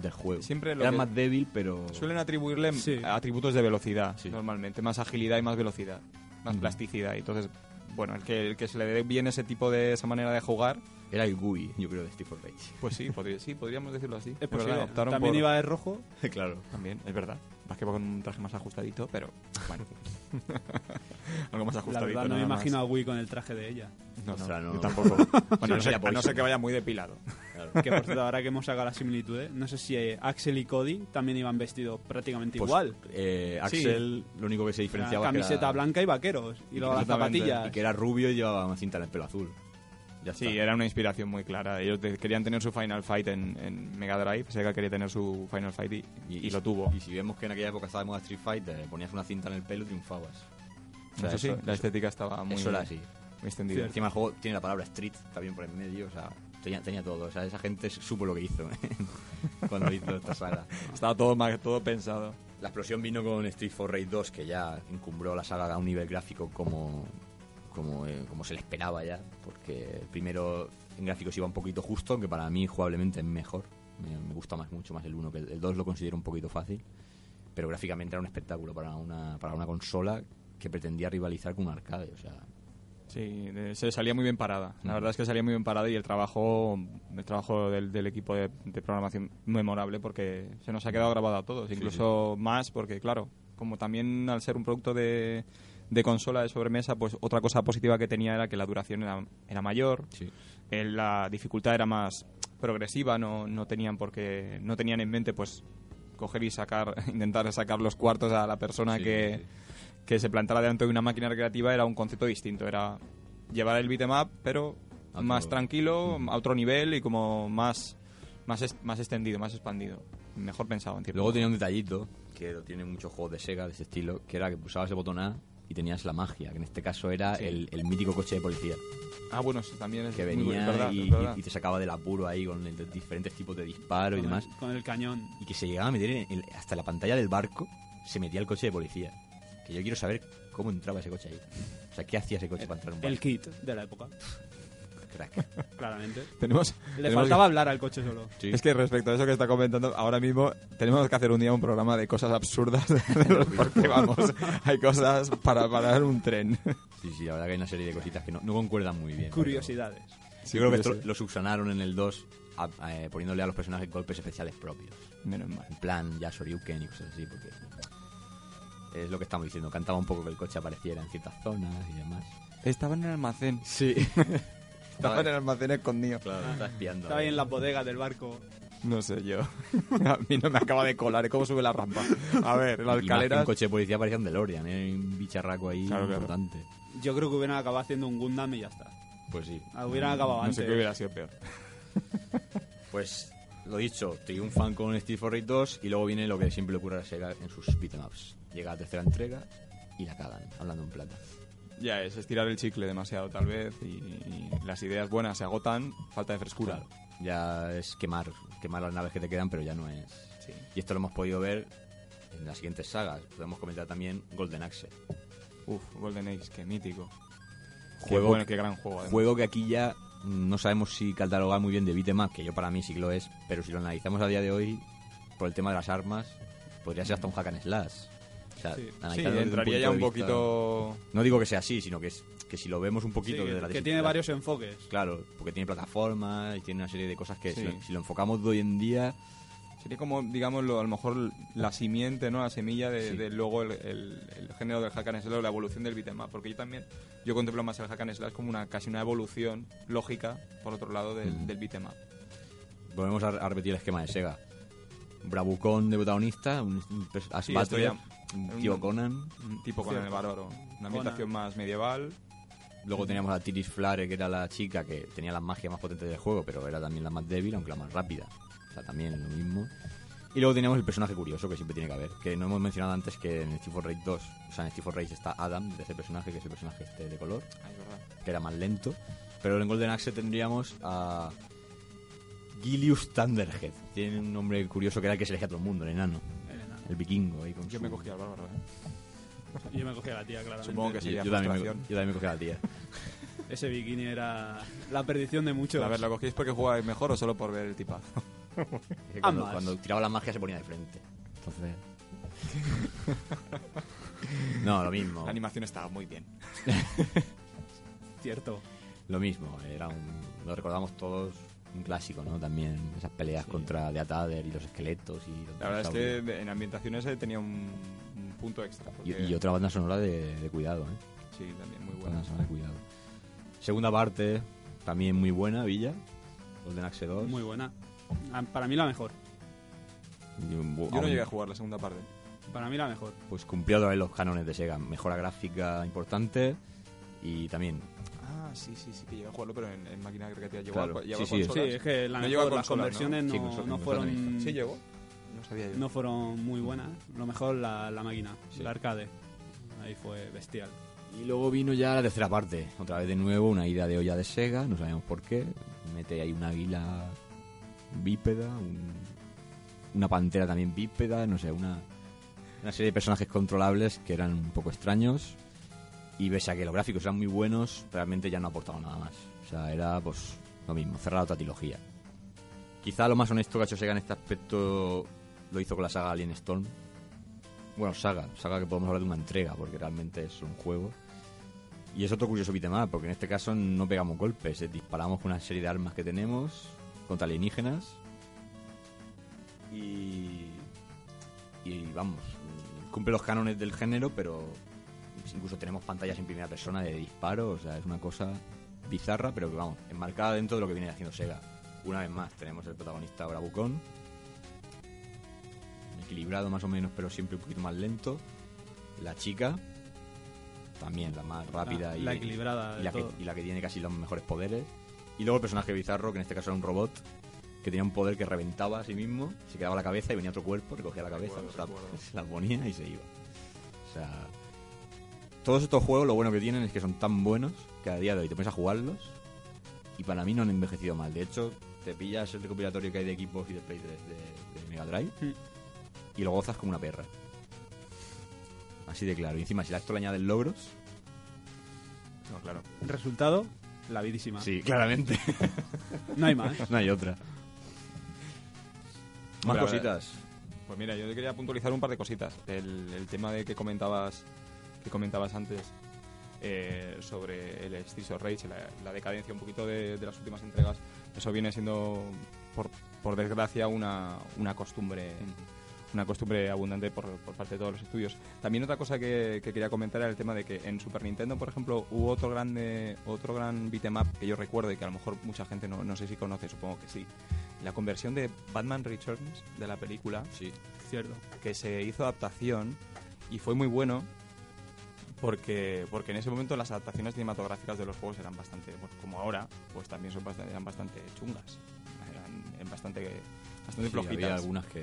del juego. Siempre lo era más débil, pero... Suelen atribuirle Sí. atributos de velocidad, Sí. normalmente, más agilidad y más velocidad, más Ujú. plasticidad. Y entonces, bueno, el que, el que se le dé bien ese tipo de, esa manera de jugar, Era el GUI, yo creo, de Steve Rage. pues sí, podría- sí, podríamos decirlo así. Es verdad, posible. optaron También por- iba de rojo. [laughs] claro. También, es verdad. Más que va con un traje más ajustadito, pero bueno. [laughs] Algo más La ajustadito. verdad, no me más. imagino a Wii con el traje de ella. No, no, no, yo no. tampoco. [laughs] Bueno, no, Sí, ser, no ser que vaya muy depilado. claro. Que por cierto, ahora que hemos sacado la similitud, ¿eh? no sé si eh, Axel y Cody también iban vestidos prácticamente Pues, igual. eh, Axel, lo único que se diferenciaba que camiseta era- blanca y vaqueros. Y, luego las zapatillas. y que era rubio y llevaba una cinta en el pelo azul. Ya Sí, está. era una inspiración muy clara. Ellos de- querían tener su Final Fight en, en Mega Drive. Sega quería tener su Final Fight y, y lo tuvo. Y si vemos que en aquella época estaba de moda Street Fighter, ponías una cinta en el pelo y triunfabas. O sea, eso sí, eso- la estética estaba muy, eso era así. muy extendida. Encima el juego tiene la palabra street también por en medio, o sea, tenía, tenía todo. O sea, esa gente supo lo que hizo [laughs] cuando hizo esta saga. Estaba todo, todo pensado. La explosión vino con Street for Rage 2, que ya encumbró la saga a un nivel gráfico como, como, eh, como se le esperaba ya, porque primero en gráficos iba un poquito justo, aunque para mí jugablemente es mejor. Me, me gusta más mucho más el 1 que el, el 2 lo considero un poquito fácil, pero gráficamente era un espectáculo para una, para una consola que pretendía rivalizar con un arcade, o sea, Sí, de- se salía muy bien parada. La verdad es que salía muy bien parada y el trabajo, el trabajo del, del equipo de, de programación memorable porque se nos ha quedado grabado a todos, incluso más porque, claro, como también al ser un producto de, de consola de sobremesa, pues otra cosa positiva que tenía era que la duración era, era mayor, sí. eh, la dificultad era más progresiva, no, no tenían porque no tenían en mente pues coger y sacar, [laughs] intentar sacar los cuartos a la persona Sí, que, sí, que se plantara delante de una máquina recreativa era un concepto distinto, era llevar el beat'em up pero otro- más tranquilo, a otro nivel y como más más, es- más extendido, más expandido, mejor pensado en cierto Luego modo. tenía un detallito, que lo tienen muchos juegos de Sega de ese estilo, que era que pulsabas el botón A y tenías la magia, que en este caso era Sí. el, el mítico coche de policía, Ah, bueno, eso también es que muy venía verdad, y, es verdad. y- y te sacaba del apuro ahí con el diferentes tipos de disparo y demás, el, con el cañón. y que se llegaba a meter en el- hasta la pantalla del barco, se metía el coche de policía. Que yo quiero saber cómo entraba ese coche ahí. O sea, ¿qué hacía ese coche para entrar en un El barco? kit de la época, Crack. [laughs] claramente. Tenemos, Le tenemos- faltaba hablar al coche solo. Sí. Es que respecto a eso que está comentando, ahora mismo tenemos que hacer un día un programa de cosas absurdas, [laughs] porque vamos, hay cosas para parar un tren. sí, sí, la verdad que hay una serie de cositas que no, no concuerdan muy bien. Curiosidades. Yo creo que lo subsanaron en el 2 a- eh, poniéndole a los personajes golpes especiales propios. Menos mal. En plan, ya Shoryuken y cosas así, porque es lo que estamos diciendo. Cantaba un poco que el coche apareciera en ciertas zonas y demás. Estaba en el almacén. Sí. [laughs] Estaba en el almacén escondido. Claro, está espiando. Estaba ahí en las bodegas del barco. No sé yo. [laughs] A mí no me acaba de colar. ¿Cómo sube la rampa? A ver, la escalera. un coche de policía parecía un DeLorean, ¿eh? un bicharraco ahí Claro, claro. importante. Yo creo que hubieran acabado haciendo un Gundam y ya está. Pues sí. Ah, Hubieran acabado No antes. sé qué hubiera sido peor. [laughs] Pues lo dicho, triunfan con Steve for Rage 2 y luego viene lo que siempre le ocurre a Sega en sus beat'em ups. Llega la tercera entrega y la cagan, hablando en plata. Ya es estirar el chicle demasiado, tal vez. Y, y las ideas buenas se agotan. Falta de frescura. Claro. Ya es quemar, quemar las naves que te quedan, pero ya no es. Sí. Y esto lo hemos podido ver en las siguientes sagas. Podemos comentar también Golden Axe. Uf, Golden Age, qué mítico. Qué Juego- bueno, qué gran juego. además. Juego que aquí ya no sabemos si catalogar muy bien de beat'em que yo para mí sí que lo es, pero si lo analizamos a día de hoy, por el tema de las armas, podría ser hasta un hack and slash. Sea, Sí. Sí, entraría ya un vista- poquito. No digo que sea así, sino que, es, que si lo vemos un poquito Sí, desde la que tiene varios enfoques. Claro, porque tiene plataformas y tiene una serie de cosas que Sí. si, lo, si lo enfocamos de hoy en día, Sería como, digamos, lo- a lo mejor la simiente, ¿no? La semilla de, Sí. de luego el, el- el género del hack and slash, la evolución del beat'em. Porque yo también, yo contemplo más el hack and slash como una casi una evolución lógica, por otro lado, del, Mm. del beat'em up. volvemos a, a repetir el esquema de Sega. Bravucón de protagonista, un, un Sí, esto ya- un tío Conan. Un tipo con Cierto. el bárbaro. Una ambientación más medieval. Luego teníamos a Tiris Flare, que era la chica que tenía las magias más potentes del juego, pero era también la más débil, aunque la más rápida. O sea, también lo mismo. Y luego teníamos el personaje curioso, que siempre tiene que haber, que no hemos mencionado antes que en Steve for Rage 2, o sea, en Steve for Rage está Adam, de ese personaje, que es el personaje este de color, Ay, verdad. que era más lento. Pero en Golden Axe tendríamos a Gilius Thunderhead. Tiene un nombre curioso que era el que se elegía a todo el mundo, el enano. El vikingo ahí con Yo su- me cogí al bárbaro, ¿eh? [laughs] Yo me cogí a la tía, claramente. Supongo que sí. Yo, Sería yo también me, yo también me cogí a la tía. [laughs] Ese bikini era la perdición de muchos. A ver, ¿lo cogéis porque jugáis mejor o solo por ver el tipazo? [laughs] Cuando, cuando tiraba la magia se ponía de frente. Entonces. no, lo mismo. La animación estaba muy bien. Cierto. Lo mismo. Era un, lo recordamos todos un clásico, ¿no? También esas peleas contra Deatader y los esqueletos y los La verdad es que en ambientaciones tenía un, un punto extra. Y, porque- y otra banda sonora de, de cuidado, ¿eh? Sí, también muy Banda buena. sonora de cuidado. Segunda parte, también muy buena, Villa. Golden Axe 2. Muy buena. Ah, Para mí la mejor. Yo no llegué a jugar la segunda parte. Para mí la mejor. Pues cumplió otra vez los cánones de Sega. Mejora gráfica importante y también sí, sí, sí que llegué a jugarlo, pero en, en máquina recreativa llegó Claro, a, llegó sí, a sí, es que la No mejor, las consolas, ¿no? conversiones Sí, no, consola- no consola fueron. Sí llegó. No sabía yo. no fueron muy buenas. Lo mejor la, la máquina, Sí. la arcade. Ahí fue bestial. Y luego vino ya la tercera parte. Otra vez de nuevo, una ida de olla de Sega, no sabemos por qué. Mete ahí un águila bípeda, un- una pantera también bípeda, no sé, una, una serie de personajes controlables que eran un poco extraños. Y pese a que los gráficos eran muy buenos, realmente ya no aportaban nada más. O sea, era pues lo mismo, cerrar otra trilogía. Quizá lo más honesto que ha hecho Sega en este aspecto lo hizo con la saga Alien Storm. Bueno, saga, saga que podemos hablar de una entrega, porque realmente es un juego. Y es otro curioso beat'em up, porque en este caso no pegamos golpes, eh, disparamos con una serie de armas que tenemos contra alienígenas. Y. Y vamos, cumple los cánones del género, pero incluso tenemos pantallas en primera persona de disparo, o sea, es una cosa bizarra, pero que vamos, enmarcada dentro de lo que viene haciendo Sega. Una vez más, tenemos el protagonista Bravucón, equilibrado más o menos, pero siempre un poquito más lento. La chica, también la más rápida la, y, la equilibrada y la, que, todo. y la que tiene casi los mejores poderes. Y luego el personaje bizarro, que en este caso era un robot, que tenía un poder que reventaba a sí mismo, se quedaba la cabeza y venía otro cuerpo, recogía la cabeza, Recuerdo, se la- recuerdo. [laughs] se la ponía y se iba. O sea, todos estos juegos lo bueno que tienen es que son tan buenos que a día de hoy te pones a jugarlos y para mí no han envejecido mal. De hecho, te pillas el recopilatorio que hay de equipos y de Play 3 de, de Mega Drive Mm. y lo gozas como una perra. Así de claro. Y encima, si a esto le añades logros, No, claro. El resultado, la vidísima. sí, claramente. [laughs] No hay más. no hay otra. Más cositas. Pues mira, yo te quería puntualizar un par de cositas. El, el tema de que comentabas que comentabas antes eh, sobre el of Rage, la, la decadencia un poquito de, de las últimas entregas, eso viene siendo, por, por desgracia, una, una costumbre una costumbre abundante por, por parte de todos los estudios. También otra cosa que, que quería comentar era el tema de que en Super Nintendo, por ejemplo, hubo otro grande otro gran beat'em up que yo recuerdo y que a lo mejor mucha gente no, no sé si conoce, supongo que sí. La conversión de Batman Returns de la película Sí. Cierto. que se hizo adaptación y fue muy bueno porque porque en ese momento las adaptaciones cinematográficas de los juegos eran bastante bueno, como ahora pues también son bastante, eran bastante chungas eran, eran bastante bastante Sí, había flojitas algunas que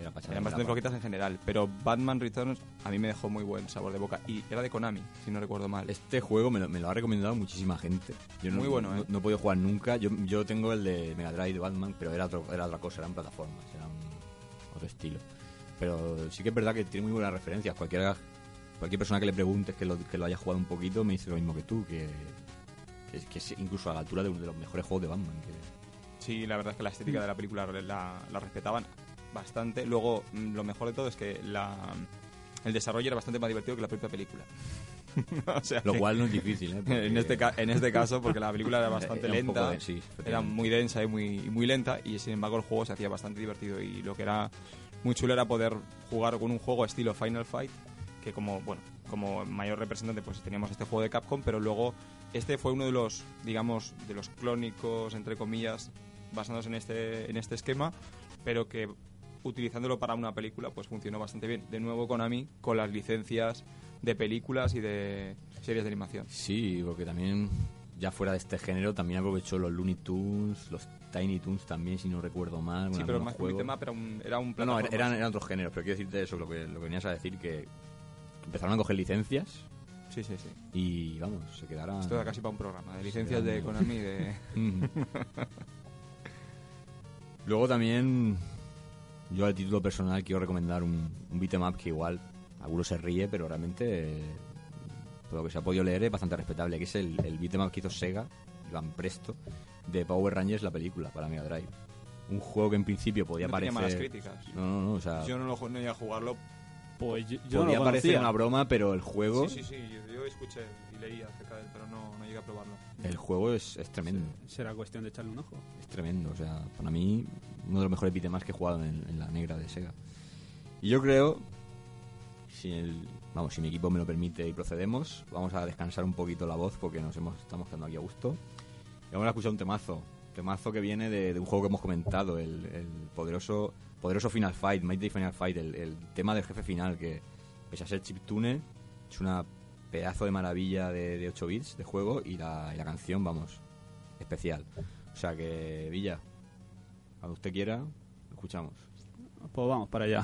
era eran bastante flojitas en general pero Batman Returns a mí me dejó muy buen sabor de boca y era de Konami si no recuerdo mal Este juego me lo, me lo ha recomendado muchísima gente. Yo no, Muy bueno, no, ¿eh? no he podido jugar nunca. Yo, yo tengo el de Mega Drive de Batman, pero era, otro, era otra cosa, eran plataformas, era un- otro estilo. Pero sí que es verdad que tiene muy buenas referencias. Cualquiera, cualquier persona que le preguntes que lo, que lo haya jugado un poquito me dice lo mismo que tú, que, que, es- que es incluso a la altura de uno de los mejores juegos de Batman. Que, Sí, la verdad es que la estética de la película la, la respetaban bastante. Luego, mm, lo mejor de todo es que la, el desarrollo era bastante más divertido que la propia película. [laughs] o sea, lo cual no es difícil, ¿eh? [laughs] Porque- en, este, en este caso, porque la película era [laughs] bastante Era lenta, de- sí, era muy densa y muy, y muy lenta, y sin embargo el juego se hacía bastante divertido. Y lo que era muy chulo era poder jugar con un juego estilo Final Fight, que como, bueno, como mayor representante pues teníamos este juego de Capcom, pero luego este fue uno de los, digamos, de los clónicos, entre comillas, basados en este, en este esquema, pero que utilizándolo para una película pues funcionó bastante bien. De nuevo Konami con las licencias de películas y de series de animación. Sí, porque también, ya fuera de este género, también aprovechó los Looney Tunes, los Tiny Toons también, si no recuerdo mal. Sí, pero más que un juegos. tema, pero un, era un No, no, eran, eran otros géneros, pero quiero decirte eso, lo que, lo que venías a decir, que empezaron a coger licencias Sí, sí, sí. y, vamos, se quedaron... Esto da casi para un programa de licencias de Konami de... [laughs] Luego también, yo a título personal quiero recomendar un, un beat'em up que igual algunos se ríe, pero realmente, por lo que se ha podido leer, es bastante respetable, que es el, el beat'em up que hizo Sega, Iván Presto, de Power Rangers, la película, para Mega Drive. Un juego que en principio podía No tenía malas críticas. No, no, no, o sea, Yo no, lo, no iba a jugarlo. Pues yo, yo no podía lo parecer una broma, pero el juego, Sí, sí, sí. Yo, yo escuché y leí acerca de él, pero no, no llegué a probarlo. el juego es, es tremendo. Será cuestión de echarle un ojo. Es tremendo, o sea, para mí uno de los mejores beat'em ups que he jugado en, en la negra de Sega. Y yo creo, si el, vamos, si mi equipo me lo permite y procedemos, vamos a descansar un poquito la voz porque nos hemos estamos quedando aquí a gusto. Y vamos a escuchar un temazo, temazo que viene de, de un juego que hemos comentado, el, el poderoso poderoso Final Fight, Mighty Final Fight, el, tema del jefe final que pese a ser chiptune es una pedazo de maravilla de, de 8 bits de juego y la, y la canción, vamos, especial. O sea que, Villa, cuando usted quiera, lo escuchamos. Pues vamos para allá.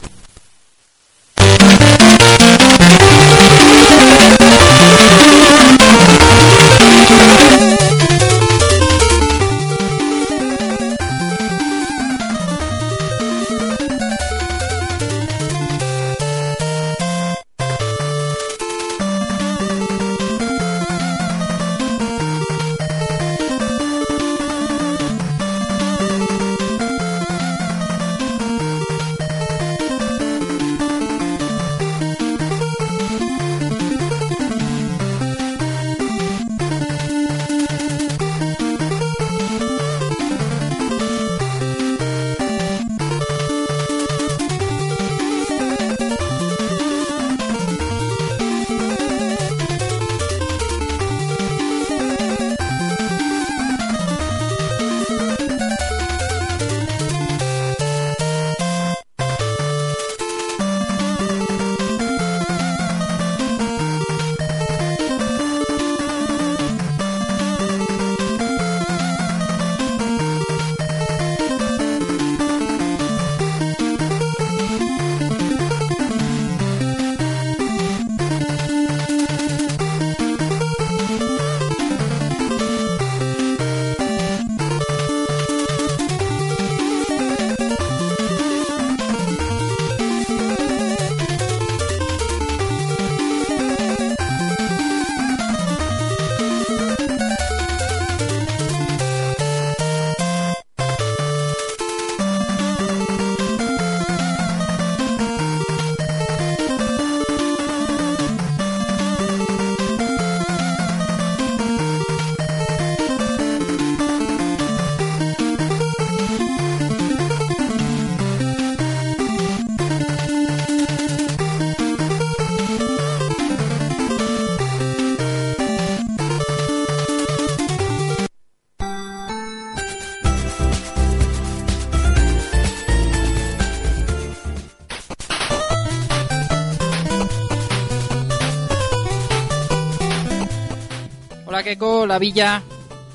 Keko, hola Villa,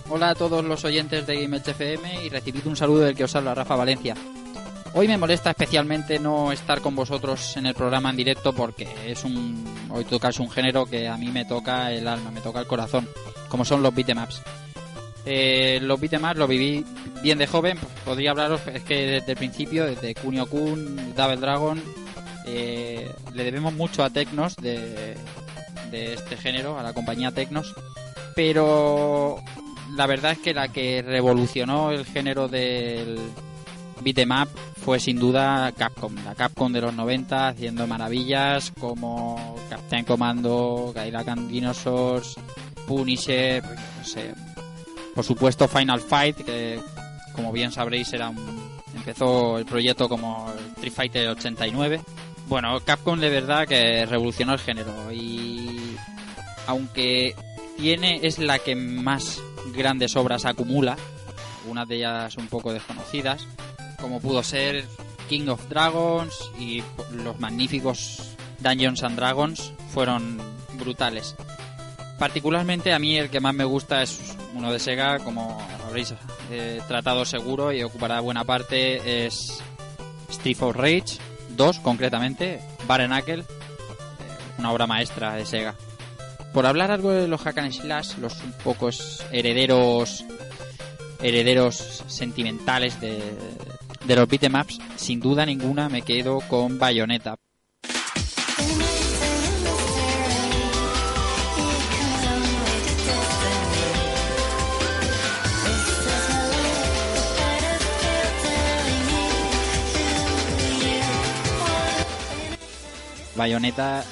hola a todos los oyentes de Game Edge FM y recibid un saludo del que os habla Rafa Valencia. Hoy me molesta especialmente no estar con vosotros en el programa en directo porque es un hoy tocas un género que a mí me toca el alma, me toca el corazón, como son los beatemaps. Eh, los beatemaps los viví bien de joven, podría hablaros, es que desde el principio, desde Kunio Kun, Double Dragon, eh, le debemos mucho a Tecnos de, de este género, a la compañía Tecnos, pero la verdad es que la que revolucionó el género del beat'em up fue sin duda Capcom, la Capcom de los 90 haciendo maravillas como Captain Commando, Gaila and Dinosaurs, Punisher, no sé. Por supuesto Final Fight, que como bien sabréis era un, empezó el proyecto como Street Fighter 89. Bueno, Capcom de verdad que revolucionó el género y aunque tiene es la que más grandes obras acumula, algunas de ellas un poco desconocidas, como pudo ser King of Dragons y los magníficos Dungeons and Dragons fueron brutales. Particularmente a mí el que más me gusta es uno de Sega, como habréis eh, tratado seguro y ocupará buena parte, es Street of Rage 2 concretamente, Bare Knuckle, eh, una obra maestra de Sega. Por hablar algo de los hack and slash, los un pocos herederos herederos sentimentales de, de los beatemaps, sin duda ninguna me quedo con Bayonetta. Bayonetta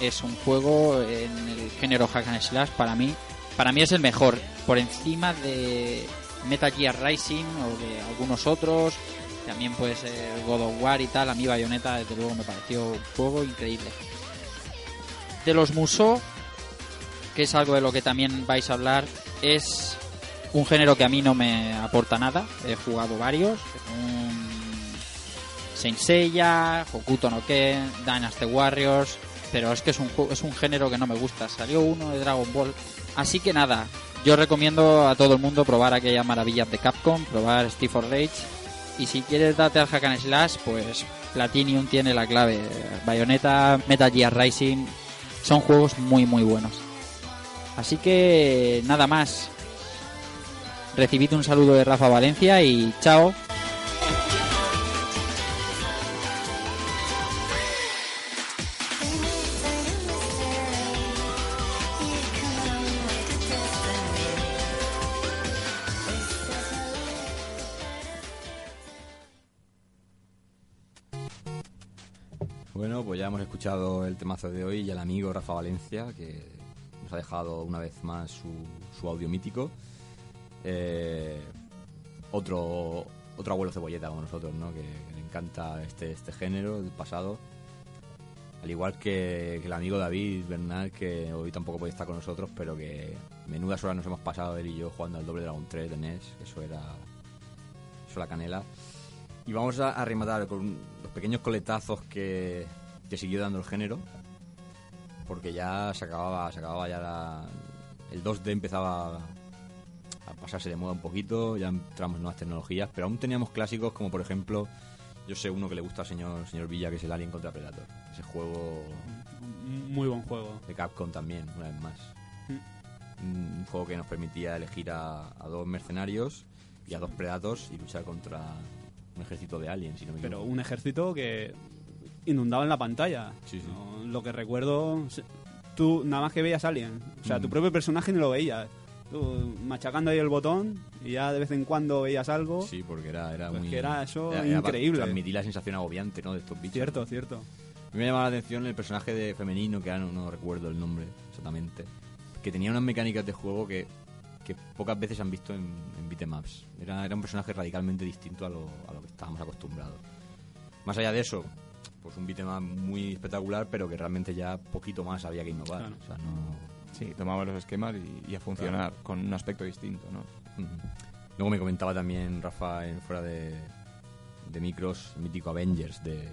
es un juego en el género hack and slash para mí para mí es el mejor por encima de Metal Gear Rising o de algunos otros también puede ser God of War y tal a mí Bayonetta desde luego me pareció un juego increíble. De los Musou que es algo de lo que también vais a hablar es un género que a mí no me aporta nada he jugado varios un Saint Seiya, Hokuto no Ken, Dynasty Warriors, pero es que es un, es un género que no me gusta. Salió uno de Dragon Ball. Así que nada, yo recomiendo a todo el mundo probar aquellas maravillas de Capcom, probar Steve for Rage. Y si quieres darte al Hack and Slash, pues Platinum tiene la clave. Bayonetta, Metal Gear Rising, son juegos muy muy buenos. Así que nada más. Recibid un saludo de Rafa Valencia y chao. Hemos escuchado el temazo de hoy y el amigo Rafa Valencia, que nos ha dejado una vez más su, audio mítico. Eh, otro, otro abuelo cebolleta como nosotros, ¿no? Que, le encanta este, este género del pasado. Al igual que, el amigo David Bernal, que hoy tampoco puede estar con nosotros, pero que menudas horas nos hemos pasado él y yo jugando al doble Dragon 3 de NES. Eso era. Eso la canela. Y vamos a rematar con los pequeños coletazos que, que siguió dando el género. Porque ya se acababa, se acababa ya la- el 2D empezaba a pasarse de moda un poquito, ya entramos en nuevas tecnologías, pero aún teníamos clásicos como por ejemplo, yo sé uno que le gusta al señor, señor Villa, que es el Alien contra Predator. Ese juego Muy buen juego. de Capcom también, una vez más. Un juego que nos permitía elegir a, a dos mercenarios y a dos Predators y luchar contra un ejército de aliens, si no me Pero equivoco. un ejército que inundaba en la pantalla. Sí, sí. No, Lo que recuerdo, tú nada más que veías Alien. O sea, tu Mm. propio personaje ni lo veías. Tú machacando ahí el botón y ya de vez en cuando veías algo. Sí, porque era, era Pues muy... que era eso para increíble. transmitir la sensación agobiante, ¿no? De estos bichos. Cierto, cierto. A mí me llamaba la atención el personaje de femenino, que ahora no, no recuerdo el nombre exactamente, que tenía unas mecánicas de juego que, que pocas veces han visto en, en beatemaps. Era, era un personaje radicalmente distinto a lo, a lo que estábamos acostumbrados. Más allá de eso, pues un beatmap muy espectacular, pero que realmente ya poquito más había que innovar. Claro. O sea, no... Sí, tomaba los esquemas y, y a funcionar con un aspecto distinto, ¿no? Luego me comentaba también Rafa en fuera de, de micros, el mítico Avengers de,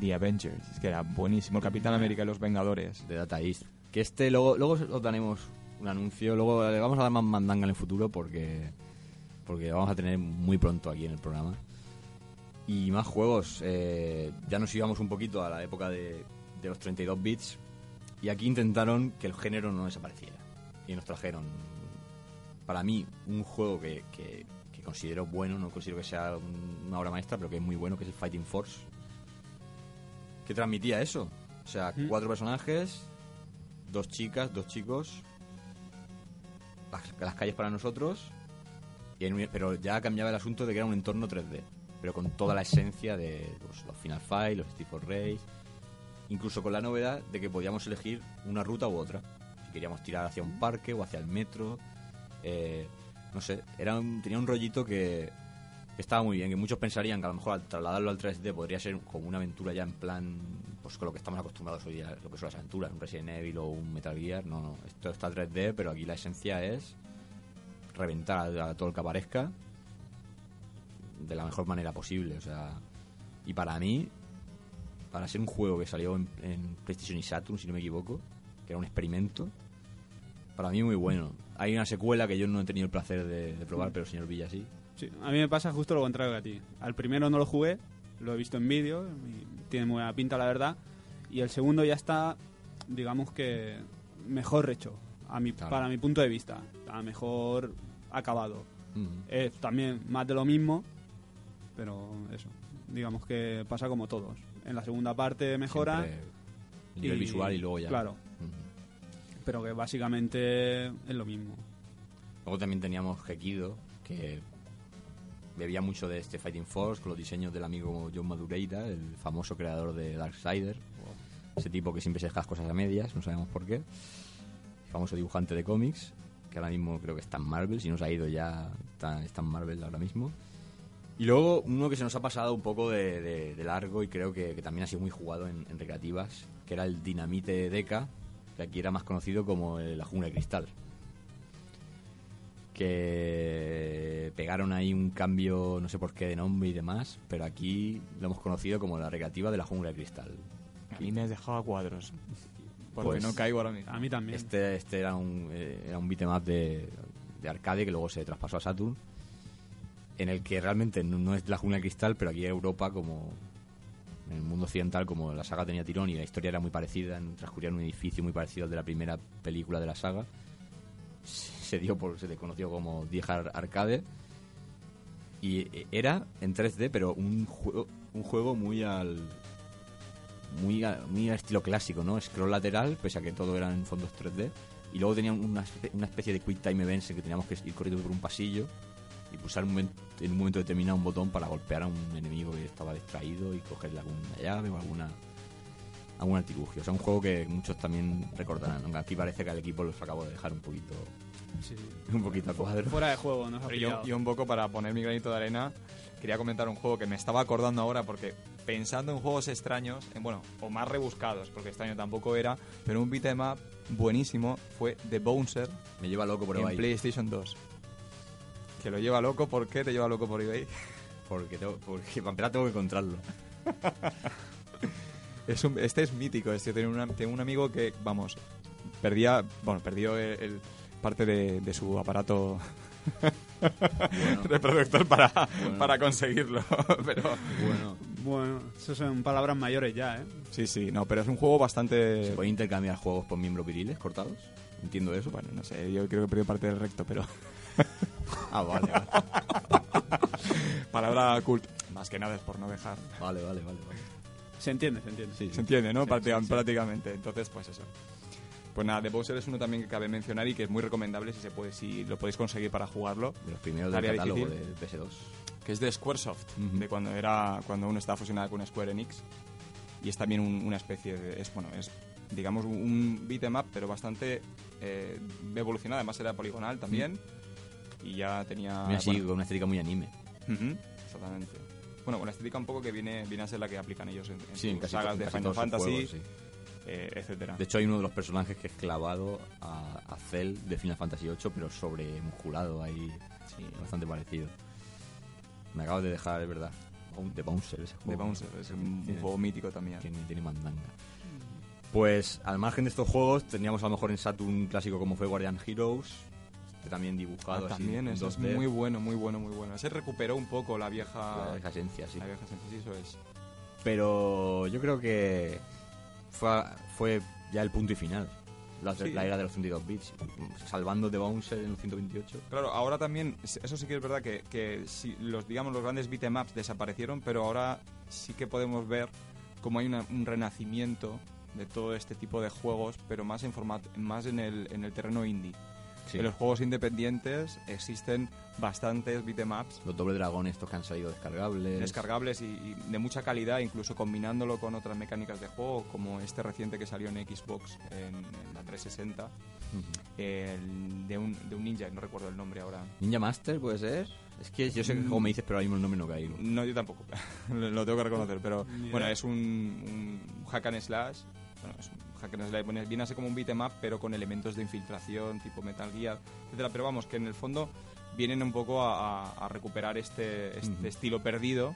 The Avengers, es que era buenísimo. El Capitán América y los Vengadores. de Data East. Que este luego, luego os daremos un anuncio, luego le vamos a dar más mandanga en el futuro porque, porque vamos a tener muy pronto aquí en el programa. Y más juegos, eh, ya nos íbamos un poquito a la época de, de los 32 bits y aquí intentaron que el género no desapareciera. Y nos trajeron, para mí, un juego que, que, que considero bueno, no considero que sea un- una obra maestra, pero que es muy bueno, que es el Fighting Force. Que transmitía eso. O sea, Mm. cuatro personajes, dos chicas, dos chicos, las, las calles para nosotros, y en un- pero ya cambiaba el asunto de que era un entorno 3D, pero con toda la esencia de los Final Fight, los Steve Race, incluso con la novedad de que podíamos elegir una ruta u otra. Si queríamos tirar hacia un parque o hacia el metro, eh, no sé, era un- tenía un rollito que, que estaba muy bien, que muchos pensarían que a lo mejor al trasladarlo al 3D podría ser como una aventura ya en plan, pues con lo que estamos acostumbrados hoy a lo que son las aventuras, un Resident Evil o un Metal Gear, no, no, esto está 3D, pero aquí la esencia es reventar a, a todo el que aparezca de la mejor manera posible, o sea, y para mí, para ser un juego que salió en, en PlayStation y Saturn, si no me equivoco, que era un experimento, para mí muy bueno. Hay una secuela que yo no he tenido el placer de, de probar, pero el señor Villa sí. Sí, a mí me pasa justo lo contrario que a ti. Al primero no lo jugué, lo he visto en vídeo, y tiene muy buena pinta la verdad. Y el segundo ya está, digamos que, mejor hecho, a mi, Claro. para mi punto de vista. Está mejor acabado. Ujú. Es también más de lo mismo, pero eso, digamos que pasa como todos. En la segunda parte mejora. Siempre y- visual y luego ya. Claro, pero que básicamente es lo mismo. Luego también teníamos Gekido, que bebía mucho de este Fighting Force con los diseños del amigo John Madureira, el famoso creador de Darksider. Ese tipo que siempre se deja cosas a medias, no sabemos por qué. El famoso dibujante de cómics, que ahora mismo creo que está en Marvel, si no se ha ido ya, está, está en Marvel ahora mismo. Y luego uno que se nos ha pasado un poco de, de- de largo y creo que, que también ha sido muy jugado en, en recreativas, que era el Dinamite Deca, que aquí era más conocido como el- la jungla de cristal que pegaron ahí un cambio, no sé por qué, de nombre y demás, pero aquí lo hemos conocido como la recreativa de la jungla de cristal. A mí me has dejado a cuadros. Porque Pues- no caigo ahora mismo. A mí también. Este, este era un, eh, era un beat'em up de, de arcade que luego se traspasó a Saturn, en el que realmente no, es la jungla de cristal, pero aquí en Europa, como en el mundo occidental, como la saga tenía tirón y la historia era muy parecida, transcurría en un edificio muy parecido al de la primera película de la saga, se dio por, se le conoció como Die Hard Arcade y era en 3D, pero un juego, un juego muy al muy, a- muy al estilo clásico, ¿no? Scroll lateral, pese a que todo era en fondos 3D. Y luego tenía una, una especie de quick time events en que teníamos que ir corriendo por un pasillo y pulsar un momen- en un momento determinado un botón para golpear a un enemigo que estaba distraído y cogerle alguna llave o alguna algún artilugio. O sea, un juego que muchos también recordarán, aunque aquí parece que al equipo los acabo de dejar un poquito Sí. [laughs] un poquito a cuadro. Fuera de juego, Pero yo, yo un poco para poner mi granito de arena, quería comentar un juego que me estaba acordando ahora porque pensando en juegos extraños, en, bueno, o más rebuscados, porque extraño tampoco era, pero un beat'em up buenísimo fue The Bouncer Me lleva loco por en. PlayStation 2. Que lo lleva loco, ¿por qué te lleva loco por eBay? Porque, tengo, porque para empezar tengo que encontrarlo. [laughs] Es un- este es mítico, este tiene, una- tengo un amigo que, vamos, perdía, bueno, perdió el, el- parte de, de su aparato reproductor [laughs] para, Bueno. para conseguirlo, [laughs] pero Bueno, Bueno, eso son palabras mayores ya, ¿eh? sí, sí, no, pero es un juego bastante, ¿se puede intercambiar juegos por miembros viriles cortados? Entiendo eso. bueno, no sé, yo creo que perdió parte del recto, pero [laughs] Ah, vale, vale. [laughs] palabra cult, más que nada es por no dejar, Vale, vale, vale. vale. Se entiende, se entiende. Sí, se entiende, ¿no? Sí, Práctica- sí, sí. Prácticamente, entonces, pues eso. Pues nada, The Bowser es uno también que cabe mencionar y que es muy recomendable si se puede, si lo podéis conseguir para jugarlo. De los primeros del catálogo difícil. de PS2. que es de Squaresoft, Ujú. de cuando era cuando uno estaba fusionado con Square Enix y es también un- una especie de es bueno es digamos un, beat'em up pero bastante eh, evolucionado además era poligonal también y ya tenía Mira, sí, bueno, con una estética muy anime. ujú, exactamente bueno con la estética un poco que viene viene a ser la que aplican ellos en, en Sí, en sus casi, sagas en de Final Fantasy juegos, sí. eh, etcétera De hecho, hay uno de los personajes que es clavado a, a Cell de Final Fantasy VIII, pero sobre musculado ahí. Sí. Bastante parecido. Me acabo de dejar, es verdad. The Bouncer, ese juego. Bouncer es un, Tiene- juego mítico también Tiene, tiene mandanga. Pues al margen de estos juegos, teníamos a lo mejor en Saturn un clásico como fue Guardian Heroes, también dibujado Ah, así también es 2D. muy bueno muy bueno muy bueno ese recuperó un poco la vieja La vieja esencia, sí. la vieja esencia, sí, eso es Pero yo creo que fue, fue ya el punto y final. La, Sí. la era de los 32 bits. Salvando de Bouncer en los 128. Claro, ahora también, eso sí que es verdad que, que si los, digamos, los grandes beat'em ups desaparecieron, pero ahora sí que podemos ver como hay una- un renacimiento de todo este tipo de juegos, pero más en formato, más en el, en el terreno indie. Sí. En los juegos independientes existen bastantes beat'em ups Los doble dragones estos que han salido descargables. descargables y, y de mucha calidad, incluso combinándolo con otras mecánicas de juego, como este reciente que salió en Xbox en, en la 360, Ujú. el de, un, de un ninja, no recuerdo el nombre ahora. Ninja Master puede ser. Es que yo sé que como me dices, pero ahora mismo el nombre no caigo. No, yo tampoco. [laughs] lo lo tengo que reconocer, pero Ni bueno, es un, un hack and slash. Bueno, es un hack and. Viene- Viene a ser como un beat'em up, pero con elementos de infiltración, tipo Metal Gear, etcétera. Pero vamos, que en el fondo vienen un poco a, a- a recuperar este, este Ujú. estilo perdido,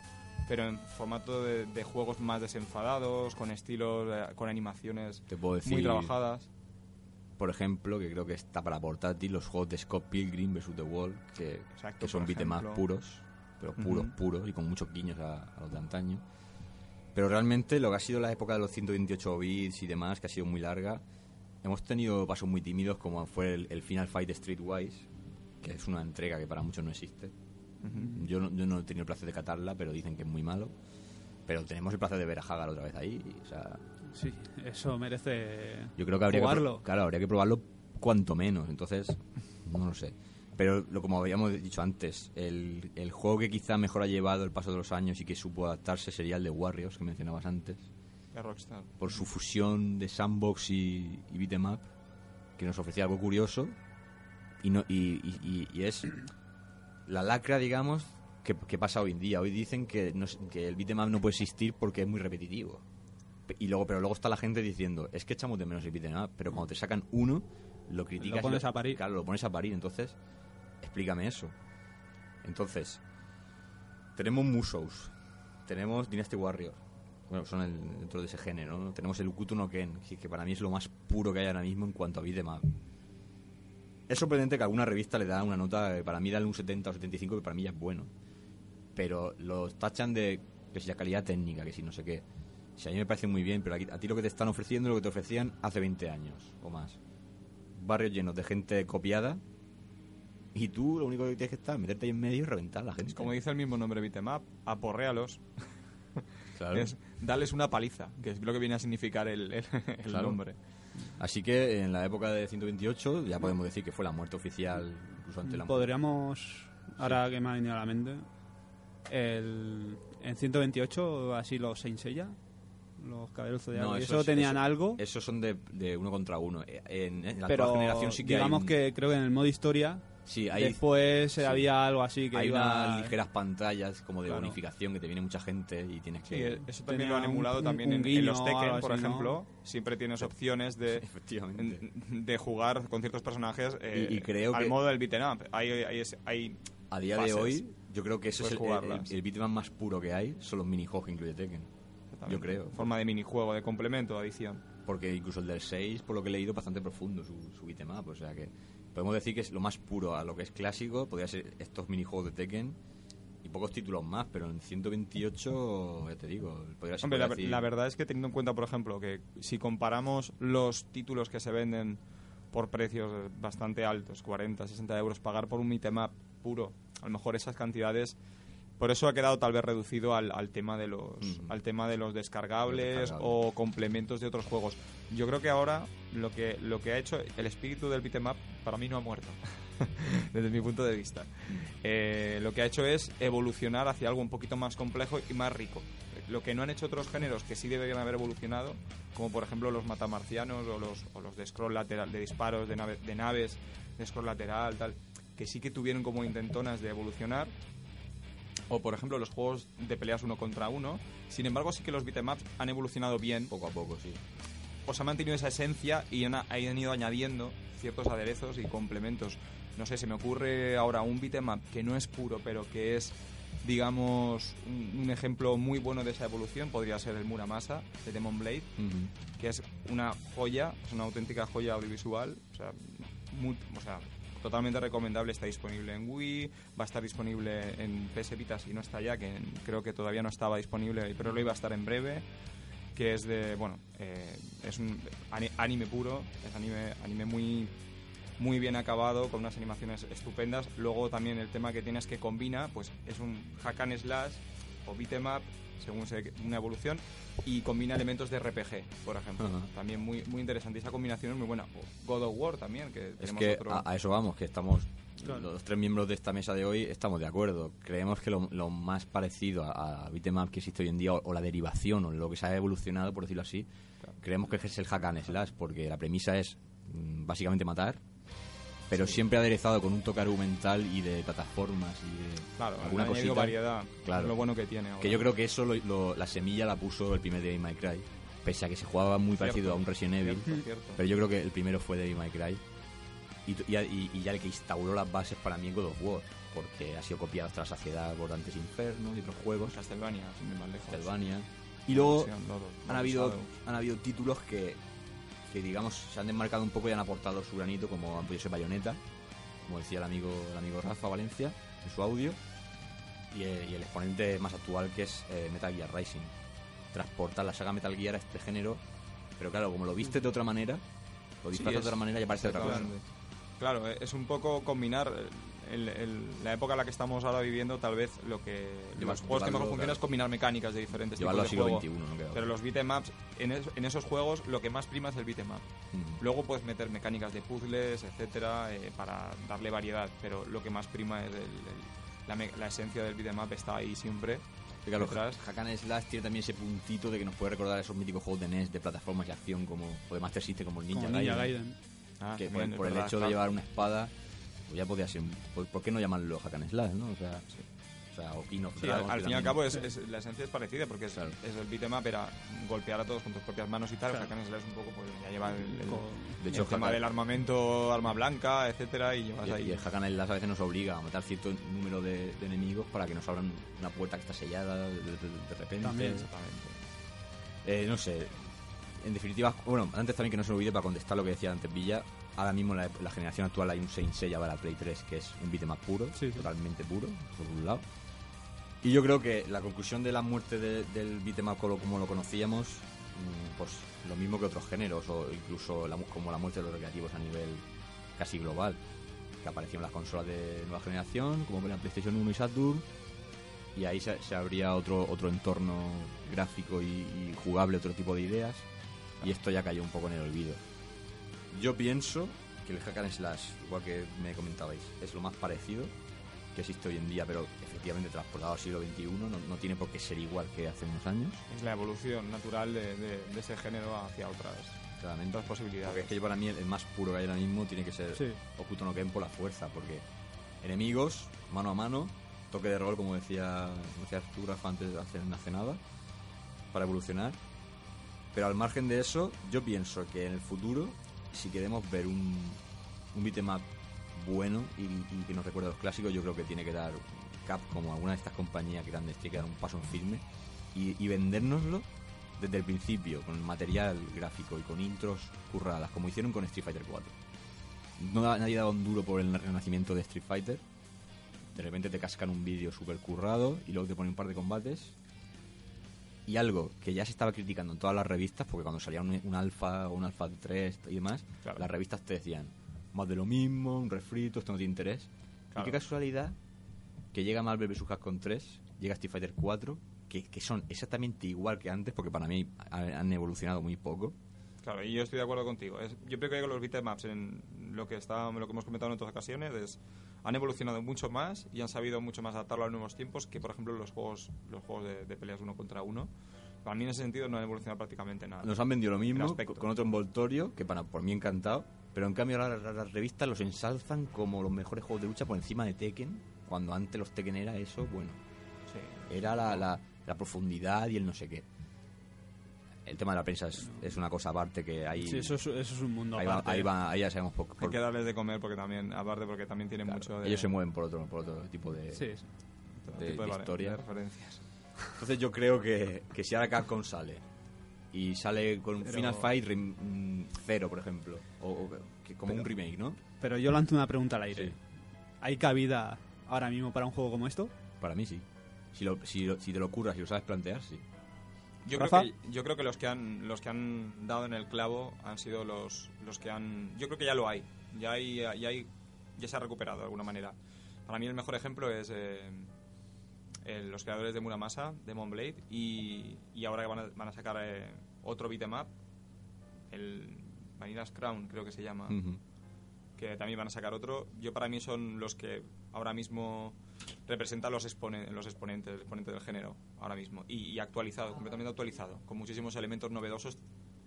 pero en formato de, de juegos más desenfadados, con estilos, eh, con animaciones Te puedo decir, muy trabajadas. por ejemplo, que creo que está para portátil, los juegos de Scott Pilgrim vs. The Wall, que, Exacto, que son por beat'em up ejemplo. puros, pero puros, Ujú. puros, y con muchos guiños a, a los de antaño. Pero realmente lo que ha sido la época de los 128 bits y demás, que ha sido muy larga, hemos tenido pasos muy tímidos como fue el, el Final Fight Streetwise, que es una entrega que para muchos no existe. Ujú. Yo no, yo no he tenido el placer de catarla, pero dicen que es muy malo. Pero tenemos el placer de ver a Hagar otra vez ahí. O sea, Sí, eso merece yo creo que habría jugarlo. que claro, habría que probarlo cuanto menos. Entonces, no lo sé. Pero lo, como habíamos dicho antes, el, el juego que quizá mejor ha llevado el paso de los años y que supo adaptarse sería el de Warriors, que mencionabas antes. De Rockstar. por su fusión de sandbox y, y beat'em up, que nos ofrecía algo curioso y, no, y, y- y- y es la lacra, digamos, que, que pasa hoy en día. Hoy dicen que, no que el beat'em up no puede existir porque es muy repetitivo. Pe- Y luego, pero luego está la gente diciendo, es que echamos de menos el beat'em up, pero cuando te sacan uno, lo criticas. y pones a parir. Claro, lo pones a parir, entonces, explícame eso. Entonces, tenemos Musous, tenemos Dynasty Warriors, bueno, son el- dentro de ese género, ¿no? Tenemos el Ukuto no Ken, que- para mí es lo más puro que hay ahora mismo en cuanto a beat'em up. Es sorprendente que alguna revista le da una nota, eh, para mí dale un 70 o 75, que para mí ya es bueno. Pero los tachan de que si la calidad técnica, que si no sé qué. Si a mí me parece muy bien, pero a ti lo que te están ofreciendo es lo que te ofrecían hace 20 años o más. Barrios llenos de gente copiada y tú lo único que tienes que estar, meterte ahí en medio y reventar a la gente. Es como dice el mismo nombre Beatemap, aporréalos. [laughs] Claro. Es darles una paliza, que es lo que viene a significar el, el- el Claro. nombre. Así que en la época de 128 ya podemos decir que fue la muerte oficial, incluso ante la Podríamos, ahora que me ha venido a la mente, el, en 128, así los Saint Seiya, los caballeros zodiacos, No, y eso eso, es- tenían eso- algo, Esos son de, de uno contra uno. En, en la pero actual generación sí que digamos hay, un- que creo que en el modo historia, sí, hay, después sí. había algo así que hay iba... unas ligeras pantallas como de Claro. bonificación que te viene mucha gente y tienes Sí, que... eso también Tenía lo han un- emulado un- también un en, en guiño los Tekken, por así, ¿no? ejemplo. Siempre tienes opciones de, [laughs] Efectivamente. de jugar con ciertos personajes eh, Y- y creo al que- modo del beaten up. Hay, hay, hay- A día de fases. hoy, yo creo que eso es el, Puedes el, jugarlas. el beat'em up más puro que hay, son los minijuegos que incluye Tekken. Yo creo. forma de minijuego, de complemento, de adición. Porque incluso el del 6, por lo que he leído, bastante profundo su, su beat'em up. O sea que podemos decir que es lo más puro a lo que es clásico. Podría ser estos minijuegos de Tekken y pocos títulos más, pero en 128, ya te digo, podría ser. Hombre, la, decir- la verdad es que teniendo en cuenta, por ejemplo, que si comparamos los títulos que se venden por precios bastante altos, 40, 60 euros, pagar por un up puro, a lo mejor esas cantidades... Por eso ha quedado tal vez reducido al, al tema de los Ujú. al tema de los descargables, descargables. o complementos de otros juegos. Yo creo que ahora lo que lo que ha hecho el espíritu del beat'em up para mí no ha muerto. [laughs] Desde mi punto de vista. Eh, lo que ha hecho es evolucionar hacia algo un poquito más complejo y más rico. Lo que no han hecho otros géneros que sí deberían haber evolucionado, como por ejemplo los matamarcianos o los, o los de scroll lateral, de disparos de, nave- de naves, de scroll lateral, tal, que sí que tuvieron como intentonas de evolucionar. O por ejemplo los juegos de peleas uno contra uno. Sin embargo, sí que los beatemaps han evolucionado bien Poco a poco, sí. pues han mantenido esa esencia y han, han ido añadiendo ciertos aderezos y complementos. No sé, se me ocurre ahora un beat'em up que no es puro, pero que es, digamos, un, un ejemplo muy bueno de esa evolución. Podría ser el Muramasa de Demon Blade, que es una joya, es una auténtica joya audiovisual. O sea, muy- o sea, totalmente recomendable. Está disponible en Wii, va a estar disponible en PS Vita si no está ya, que creo que todavía no estaba disponible, pero lo iba a estar en breve que es de, bueno, eh, es un ani- anime puro, es anime, anime muy, muy bien acabado, con unas animaciones estupendas. Luego también el tema que tienes que combina, pues es un hack and slash o beat'em up, según se, una evolución, y combina elementos de RPG, por ejemplo. También muy, muy interesante, esa combinación es muy buena. God of War también, que Es tenemos que otro... a, a eso vamos, que estamos, Claro. los tres miembros de esta mesa de hoy estamos de acuerdo. Creemos que lo, lo más parecido a, a beat'em up que existe hoy en día, o, o la derivación, o lo que se ha evolucionado, por decirlo así, creemos que es el hack and slash, porque la premisa es mm, básicamente matar, pero siempre aderezado con un toque argumental y de plataformas y de claro, alguna cosita. variedad, Claro. es lo bueno que tiene. ahora. Que yo creo que eso, lo- lo- la semilla la puso el primer Devil May Cry, pese a que se jugaba muy Cierto. parecido a un Resident Evil. Cierto, cierto. Pero yo creo que el primero fue Devil May Cry. Y, ya el que instauró las bases para mí es God of War. Porque ha sido copiado hasta la saciedad por Dantes Inferno y otros juegos. Castlevania, sin ir más lejos. Castlevania. Y luego han habido, han habido títulos que, que, digamos, se han desmarcado un poco y han aportado su granito, como han podido ser Bayonetta, como decía el amigo, el amigo Rafa Valencia en su audio. Y el, y el exponente más actual que es eh, Metal Gear Rising. Transportar la saga Metal Gear a este género. Pero claro, como lo viste de otra manera, lo disfrazas de otra manera y aparece otra cosa. Claro, es un poco combinar eh, el- el- la época en la que estamos ahora viviendo, tal vez lo que Lleva- los juegos que mejor funcionan claro. es combinar mecánicas de diferentes Llevarlo al tipos de siglo juego. XXI, no Pero los beat'em ups, en, es- en esos juegos, lo que más prima es el beat'em up. Ujú. Luego puedes meter mecánicas de puzzles, etcétera, eh, para darle variedad, pero lo que más prima es el- la, la esencia del beat'em up está ahí siempre. Claro, and Slash tiene también ese puntito de que nos puede recordar esos míticos juegos de NES de plataformas y acción como o de Master System como el Ninja, Como Ninja Gaiden, Gaiden. Ah, que por, también, por el hecho de llevar una espada pues ya podía ser un- ¿por, qué no llamarlo Hack and Slash, no? O sea, o sea o King of Sí, Dragons, al, fin y al cabo es, es- la esencia es parecida porque es, Claro. es el beat'em up era golpear a todos con tus propias manos y tal, Claro. Hack and Slash un poco pues ya lleva el, el- de el hecho tema Hack- del armamento, arma blanca, etcétera y llevas y, ahí y el Hack and Slash a veces nos obliga a matar cierto número de, de enemigos para que nos abran una puerta que está sellada de, de- de repente. También. exactamente. Eh, no sé. En definitiva, bueno, antes también que no se me olvide para contestar lo que decía antes Villa, ahora mismo en la, la generación actual hay un Saint Seiya para Play 3 que es un beat'em up puro, Sí, sí. totalmente puro, por un lado. Y yo creo que la conclusión de la muerte de- del beat'em up como, como lo conocíamos, mm, pues lo mismo que otros géneros, o incluso la como la muerte de los recreativos a nivel casi global, que aparecieron las consolas de nueva generación, como la PlayStation 1 y Saturn, y ahí se, se abría otro, otro entorno gráfico y, y jugable, otro tipo de ideas, y esto ya cayó un poco en el olvido. Yo pienso que el hack and slash, igual que me comentabais, es lo más parecido que existe hoy en día, pero efectivamente transportado al siglo XXI no, no tiene por qué ser igual que hace unos años, Es la evolución natural de, de- de ese género hacia otras, claramente. otras posibilidades. Porque es que yo para mí el, el más puro que hay ahora mismo tiene que ser Sí. Okuto no Ken por la fuerza, porque enemigos, mano a mano, toque de rol, como decía, como decía Arturo antes de hacer hace nada, para evolucionar. Pero al margen de eso, yo pienso que en el futuro, si queremos ver un, un beat'em up bueno y, que nos recuerde a los clásicos, yo creo que tiene que dar Cap como alguna de estas compañías grandes, tiene que dar un paso en firme y, vendérnoslo desde el principio, con material gráfico y con intros curradas, como hicieron con Street Fighter 4. No nadie daba un duro por el renacimiento de Street Fighter. De repente te cascan un vídeo súper currado y luego te ponen un par de combates. Y algo que ya se estaba criticando en todas las revistas, porque cuando salía un, un alfa o un alfa 3 y demás, Claro. las revistas te decían más de lo mismo, un refrito, esto no tiene interés. Claro. Y qué casualidad que llega Marvel vs. Capcom 3, llega Street Fighter 4, que, que son exactamente igual que antes, porque para mí ha- han evolucionado muy poco. Claro, y yo estoy de acuerdo contigo. Es- yo creo que los beatemaps, en lo que, está, lo que hemos comentado en otras ocasiones, es, han evolucionado mucho más y han sabido mucho más adaptarlo a los nuevos tiempos que, por ejemplo, los juegos, los juegos de, de peleas uno contra uno. Para mí, en ese sentido, no han evolucionado prácticamente nada. Nos han vendido lo mismo, con otro envoltorio, que para por mí encantado, pero en cambio ahora las, las revistas los ensalzan como los mejores juegos de lucha por encima de Tekken, cuando antes los Tekken era eso, bueno, Sí. era la, la- la profundidad y el no sé qué. El tema de la prensa es, es una cosa aparte que ahí, Sí, eso es, eso es un mundo ahí, va- aparte. ahí va- ahí ya sabemos por, Hay por- que darles de comer porque también, aparte porque también tienen claro, mucho de, ellos se mueven por otro, por otro tipo de... Sí, sí. otro de- tipo de vale- historia. de referencias. Entonces yo creo que, que si ahora Capcom sale y sale con un Pero- Final Fight rem- mm, cero, por ejemplo, o, o que- como Pero- un remake, ¿no? Pero yo lanzo una pregunta al aire. Sí. ¿Hay cabida ahora mismo para un juego como esto? Para mí sí. Si, lo- si, lo- si te lo curras y lo sabes plantear, sí. Yo creo, que, yo creo que los que han los que han dado en el clavo han sido los, los que han yo creo que ya lo hay ya hay ya hay ya se ha recuperado de alguna manera. Para mí el mejor ejemplo es eh, eh, los creadores de Muramasa Demon Blade y, y ahora van a, van a sacar eh, otro beat'em up el Vanillas Crown creo que se llama. Ujú. Que también van a sacar otro. Yo para mí son los que ahora mismo representan los, expone- los exponentes, el exponente del género ahora mismo. Y, y actualizado, completamente actualizado, con muchísimos elementos novedosos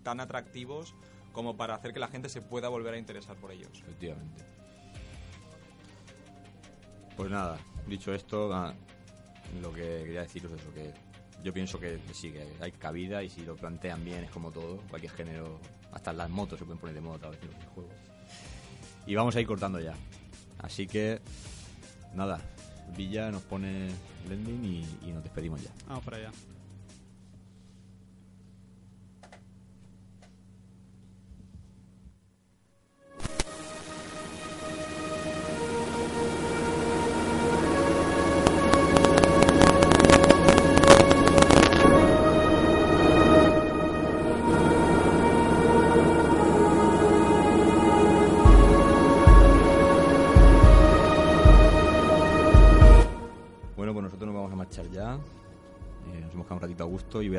tan atractivos como para hacer que la gente se pueda volver a interesar por ellos. Efectivamente. Pues nada, dicho esto, ah, lo que quería deciros es eso, que yo pienso que sí, que hay cabida y si lo plantean bien es como todo, cualquier género, hasta las motos se pueden poner de moda a veces en los juegos. Y vamos a ir cortando ya. Así que, nada, Villa nos pone el ending y, y nos despedimos ya. Vamos para allá.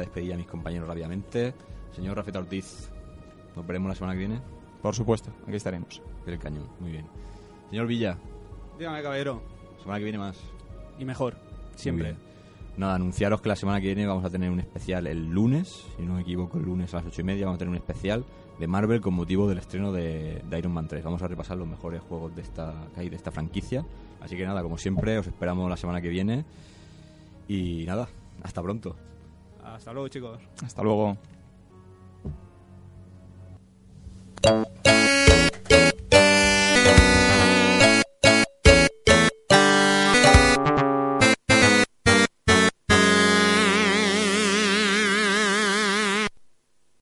Despedir a mis compañeros rápidamente. Señor Rafeta Ortiz, nos veremos la semana que viene. Por supuesto, aquí estaremos. El cañón, muy bien. Señor Villa, Dígame, caballero. semana que viene más. Y mejor, siempre. Nada, anunciaros que la semana que viene vamos a tener un especial el lunes, si no me equivoco, el lunes a las ocho y media vamos a tener un especial de Marvel con motivo del estreno de, de Iron Man 3. Vamos a repasar los mejores juegos de esta, que hay de esta franquicia. Así que nada, como siempre, os esperamos la semana que viene. Y nada, hasta pronto. Hasta luego, chicos. Hasta luego.